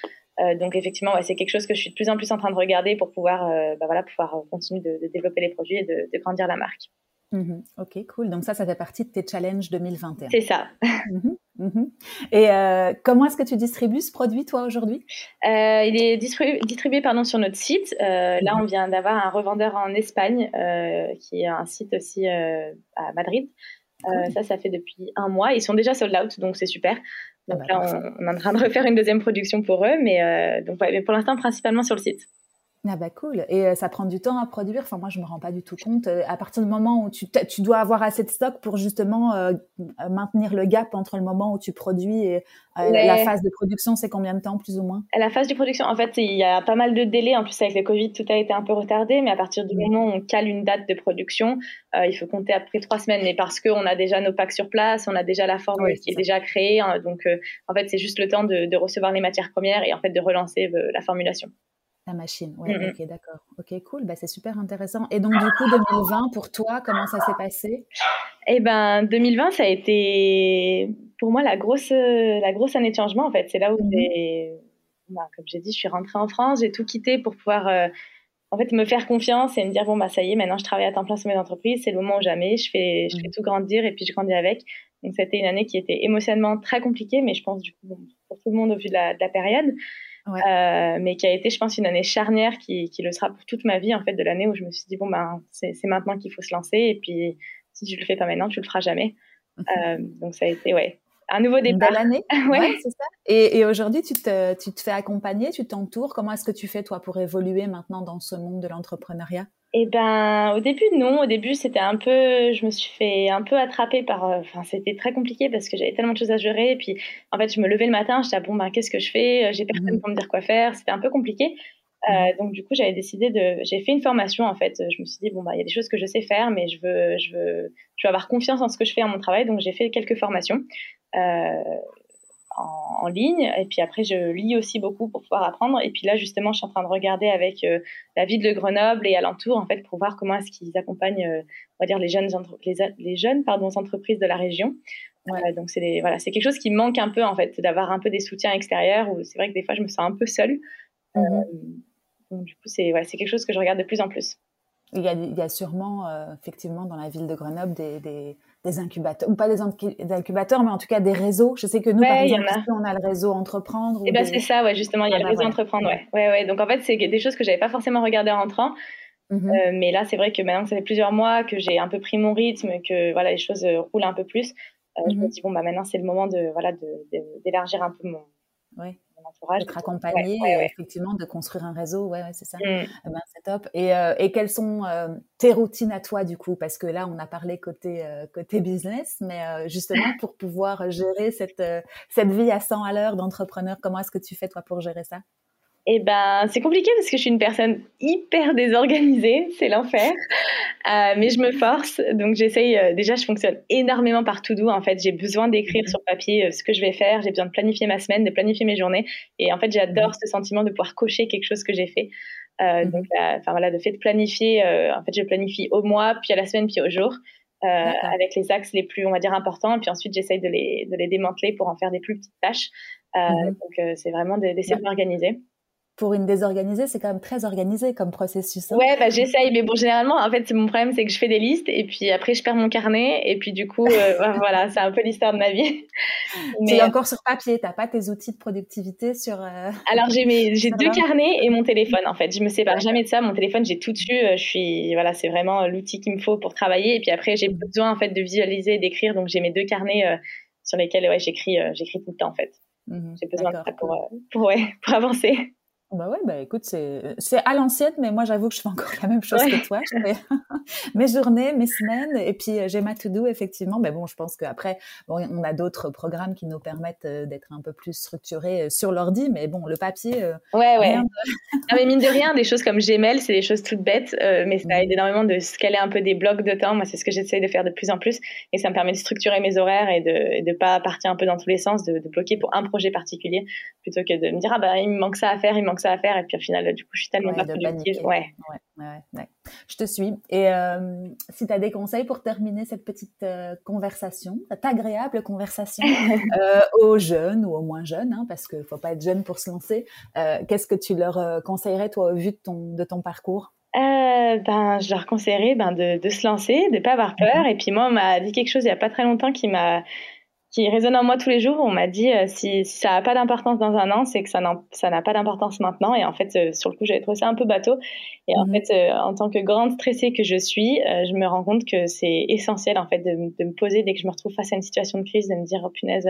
donc effectivement, ouais, c'est quelque chose que je suis de plus en plus en train de regarder pour pouvoir, bah, voilà, pouvoir continuer de, de, développer les produits et de, de grandir la marque. Mmh ok, cool. Donc ça, ça fait partie de tes challenges 2021. C'est ça. Mmh mmh Et euh, comment est-ce que tu distribues ce produit, toi, aujourd'hui? Euh, Il est distribué, pardon, sur notre site. Euh, là, on vient d'avoir un revendeur en Espagne, qui est un site aussi à Madrid. Ça, ça fait depuis un mois. Ils sont déjà sold out, donc c'est super. Ah donc bah, là, on, est en train de refaire une deuxième production pour eux, mais, donc, mais pour l'instant, principalement sur le site. Ah bah cool. Et euh, ça prend du temps à produire? Enfin, moi, je me rends pas du tout compte. Euh, à partir du moment où tu, tu dois avoir assez de stock pour justement euh, maintenir le gap entre le moment où tu produis et la phase de production, c'est combien de temps plus ou moins? La phase de production, en fait, il y a pas mal de délais. En plus, avec le Covid, tout a été un peu retardé. Mais à partir du moment où on cale une date de production, il faut compter après trois semaines. Mais parce qu'on a déjà nos packs sur place, on a déjà la formule qui est déjà créée. Hein. donc, en fait, c'est juste le temps de, de, recevoir les matières premières et en fait de relancer la formulation. La machine, ouais, ok, d'accord. Ok, cool, bah, c'est super intéressant. Et donc, du coup, 2020, pour toi, comment ça s'est passé? Eh ben, 2020, ça a été pour moi la grosse, la grosse année de changement, en fait. C'est là où mmh bah, comme j'ai dit, je suis rentrée en France, j'ai tout quitté pour pouvoir, euh, en fait, me faire confiance et me dire, bon, bah, ça y est, maintenant, je travaille à temps plein sur mes entreprises, c'est le moment où jamais, je fais, je fais mmh. tout grandir et puis je grandis avec. Donc, c'était une année qui était émotionnellement très compliquée, mais je pense, du coup, pour tout le monde au vu de la, de la période. Euh, mais qui a été, je pense, une année charnière qui, qui, le sera pour toute ma vie, en fait, de l'année où je me suis dit, bon, ben, c'est maintenant qu'il faut se lancer, et puis si tu le fais pas maintenant, tu le feras jamais. Euh, donc, ça a été, ouais, un nouveau départ. Une belle année. (laughs) ouais. c'est ça. Et, et aujourd'hui, tu te, tu te fais accompagner, tu t'entoures. Comment est-ce que tu fais, toi, pour évoluer maintenant dans ce monde de l'entrepreneuriat? Eh ben, au début, non. Au début, c'était un peu, je me suis fait un peu attraper par, euh, enfin, c'était très compliqué parce que j'avais tellement de choses à gérer. Et puis, en fait, je me levais le matin, je disais, bon, ben, qu'est-ce que je fais? Euh, j'ai personne mmh pour me dire quoi faire. C'était un peu compliqué. Euh, mmh donc, du coup, j'avais décidé de, j'ai fait une formation, en fait. Je me suis dit, bon, bah, il y a des choses que je sais faire, mais je veux, je veux, je veux avoir confiance en ce que je fais en mon travail. Donc, j'ai fait quelques formations. Euh, en, ligne. Et puis après, je lis aussi beaucoup pour pouvoir apprendre. Et puis là, justement, je suis en train de regarder avec euh, la ville de Grenoble et alentour, en fait, pour voir comment est-ce qu'ils accompagnent, euh, on va dire, les jeunes, les, les, jeunes pardon, entreprises de la région. Euh, donc, c'est voilà, c'est quelque chose qui manque un peu, en fait, d'avoir un peu des soutiens extérieurs. C'est vrai que des fois, je me sens un peu seule. Mmh donc, du coup, c'est ouais, quelque chose que je regarde de plus en plus. Il y a, il y a sûrement, effectivement, dans la ville de Grenoble, des, des des incubateurs, ou pas des, incubateurs, mais en tout cas des réseaux. Je sais que nous, par exemple, on a le réseau Entreprendre. Et eh ben c'est ça, ouais, justement, il y a le réseau Entreprendre, ouais. ouais. Ouais, Donc en fait, c'est des choses que j'avais pas forcément regardées en rentrant. Mm-hmm. Euh, mais là, c'est vrai que maintenant que ça fait plusieurs mois que j'ai un peu pris mon rythme, que voilà, les choses euh, roulent un peu plus, euh, je me mm-hmm. dis bon bah maintenant c'est le moment de voilà d'élargir un peu mon, entourage. D'être accompagné, effectivement, de construire un réseau, ouais, c'est ça. Mmh. Eh ben, c'est top. Et, euh, et, quelles sont euh, tes routines à toi, du coup? Parce que là, on a parlé côté, euh, côté business, mais justement, pour pouvoir gérer cette, cette vie à 100 à l'heure d'entrepreneur, comment est-ce que tu fais, toi, pour gérer ça? Eh ben, c'est compliqué parce que je suis une personne hyper désorganisée, c'est l'enfer. (laughs) Euh, mais je me force, donc j'essaye. Euh, déjà, je fonctionne énormément par tout doux. En fait, j'ai besoin d'écrire sur papier euh, ce que je vais faire. J'ai besoin de planifier ma semaine, de planifier mes journées. Et en fait, j'adore mhm. ce sentiment de pouvoir cocher quelque chose que j'ai fait. Mhm. Donc, enfin voilà, de fait de planifier. en fait, je planifie au mois, puis à la semaine, puis au jour. avec les axes les plus, on va dire, importants. Et puis ensuite, j'essaye de les, de les démanteler pour en faire des plus petites tâches. Mhm. Donc, c'est vraiment d'essayer de m'organiser pour une désorganisée, c'est quand même très organisé comme processus. Hein. Ouais, bah, j'essaye, mais bon, généralement, en fait, mon problème, c'est que je fais des listes et puis après, je perds mon carnet et puis du coup, euh, (laughs) voilà, c'est un peu l'histoire de ma vie. Mais es encore sur papier, t'as pas tes outils de productivité sur. Euh, (laughs) Alors j'ai mes, j'ai deux carnets et mon téléphone en fait. Je me sépare jamais de ça. Mon téléphone, j'ai tout dessus. Euh, je suis, voilà, c'est vraiment l'outil qu'il me faut pour travailler. Et puis après, j'ai besoin en fait de visualiser, d'écrire. Donc j'ai mes deux carnets sur lesquels ouais, j'écris, j'écris tout le temps en fait. Mmh j'ai besoin de ça pour, pour, ouais, (laughs) pour avancer. Bah ouais, bah écoute, c'est, c'est à l'ancienne, mais moi j'avoue que je fais encore la même chose que toi. Je fais (laughs) mes journées, mes semaines, et puis euh, j'ai ma to-do effectivement. Mais bon, je pense qu'après, bon, on a d'autres programmes qui nous permettent euh, d'être un peu plus structurés euh, sur l'ordi, mais bon, le papier. ouais, ouais. (laughs) non, mais mine de rien, des choses comme Gmail, c'est des choses toutes bêtes, mais ça mmh. aide énormément de scaler un peu des blocs de temps. Moi, c'est ce que j'essaie de faire de plus en plus, et ça me permet de structurer mes horaires et de ne pas partir un peu dans tous les sens, de, de bloquer pour un projet particulier, plutôt que de me dire ah bah il me manque ça à faire, il me manque ça à faire et puis au final du coup je suis tellement pas productive ouais. Ouais, ouais. je te suis et euh, si tu as des conseils pour terminer cette petite euh, conversation cette agréable conversation (laughs) euh, aux jeunes ou aux moins jeunes hein, parce qu'il faut pas être jeune pour se lancer qu'est-ce que tu leur conseillerais toi au vu de ton de ton parcours? Ben, je leur conseillerais ben, de, de se lancer, de pas avoir peur. Mhm. Et puis moi, on m'a dit quelque chose il y a pas très longtemps qui m'a qui résonne en moi tous les jours. On m'a dit euh, si, ça n'a pas d'importance dans un an, c'est que ça n'a pas d'importance maintenant. Et en fait, euh, sur le coup, j'avais trouvé ça un peu bateau. Et en fait, euh, en tant que grande stressée que je suis, je me rends compte que c'est essentiel en fait de, de, me poser dès que je me retrouve face à une situation de crise, de me dire oh, punaise,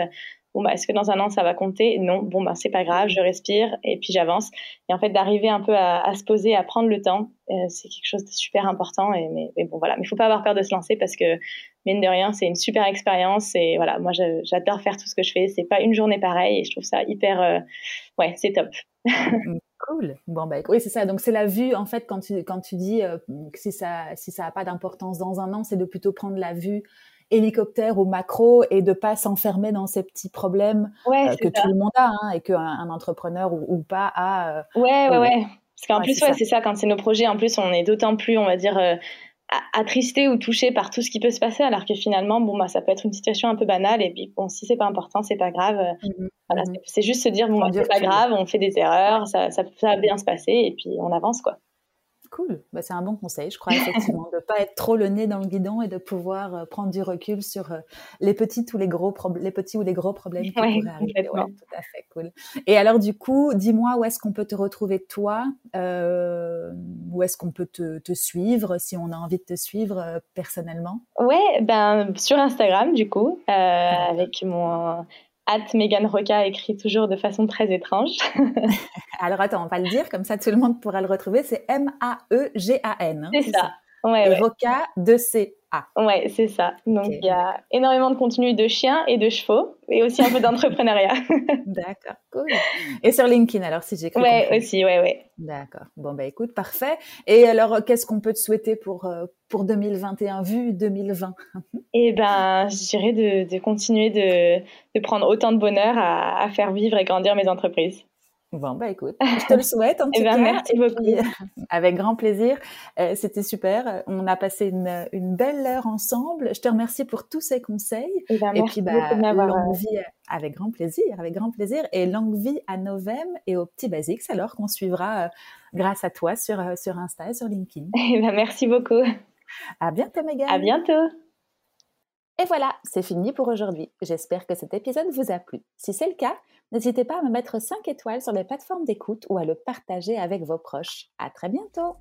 bon bah est-ce que dans un an ça va compter? Non, bon bah c'est pas grave, je respire et puis j'avance. Et en fait, d'arriver un peu à, à, se poser, à prendre le temps, c'est quelque chose de super important. Et mais, mais bon voilà, mais faut pas avoir peur de se lancer parce que mine de rien, c'est une super expérience. Et voilà, moi, j'adore faire tout ce que je fais. C'est pas une journée pareille et je trouve ça hyper. Euh, ouais, c'est top. (laughs) Mm, cool. Bon, bah, oui, c'est ça. Donc, c'est la vue, en fait, quand tu, quand tu dis euh, que si ça si ça n'a pas d'importance dans un an, c'est de plutôt prendre la vue hélicoptère ou macro et de pas s'enfermer dans ces petits problèmes euh, que tout le monde a hein, et qu'un un entrepreneur ou, pas a. ouais, ouais, ouais. Parce qu'en plus, ouais, c'est ça. Quand c'est nos projets, en plus, on est d'autant plus, on va dire, attristé ou touché par tout ce qui peut se passer, alors que finalement, bon, bah, ça peut être une situation un peu banale. Et puis, bon, si c'est pas important, c'est pas grave. Mmh voilà, mmh c'est juste se dire, bon, bah, c'est pas grave, on fait des erreurs, ça, ça, ça va bien se passer, et puis on avance, quoi. Cool, bah, c'est un bon conseil, je crois effectivement, de ne pas être trop le nez dans le guidon et de pouvoir euh, prendre du recul sur euh, les petits ou les gros les petits ou les gros problèmes qui pourraient arriver. tout à fait cool. Et alors du coup, dis-moi où est-ce qu'on peut te retrouver toi, euh, où est-ce qu'on peut te, te, suivre si on a envie de te suivre personnellement? Ouais, ben sur Instagram du coup, avec mon At Megan Roca écrit toujours de façon très étrange. (laughs) Alors attends, on va le dire, comme ça tout le monde pourra le retrouver. C'est M-A-E-G-A-N. Hein, c'est ça. Ouais, Roca de C. A. Ouais, c'est ça. Donc il y a énormément de contenu de chiens et de chevaux et aussi un peu d'entrepreneuriat. (laughs) D'accord, cool. Et sur LinkedIn alors si j'ai Ouais, aussi, ouais, ouais. D'accord. Bon bah écoute, parfait. Et alors qu'est-ce qu'on peut te souhaiter pour euh, pour 2021 vu 2020 (laughs) Eh ben, je dirais de, de continuer de, de, prendre autant de bonheur à, à faire vivre et grandir mes entreprises. Bon, bah écoute, (laughs) je te le souhaite en tout eh ben, cas. Merci beaucoup. (laughs) avec grand plaisir. Euh, c'était super. On a passé une, une, belle heure ensemble. Je te remercie pour tous ces conseils. Eh ben, et puis, bah, longue vie, avec grand plaisir, avec grand plaisir. Et longue vie à Novem et aux petits basics, alors qu'on suivra euh, grâce à toi sur, euh, sur Insta et sur LinkedIn. (laughs) Eh ben, merci beaucoup. À bientôt, Megan. À bientôt. Et voilà, c'est fini pour aujourd'hui. J'espère que cet épisode vous a plu. Si c'est le cas, n'hésitez pas à me mettre 5 étoiles sur les plateformes d'écoute ou à le partager avec vos proches. À très bientôt!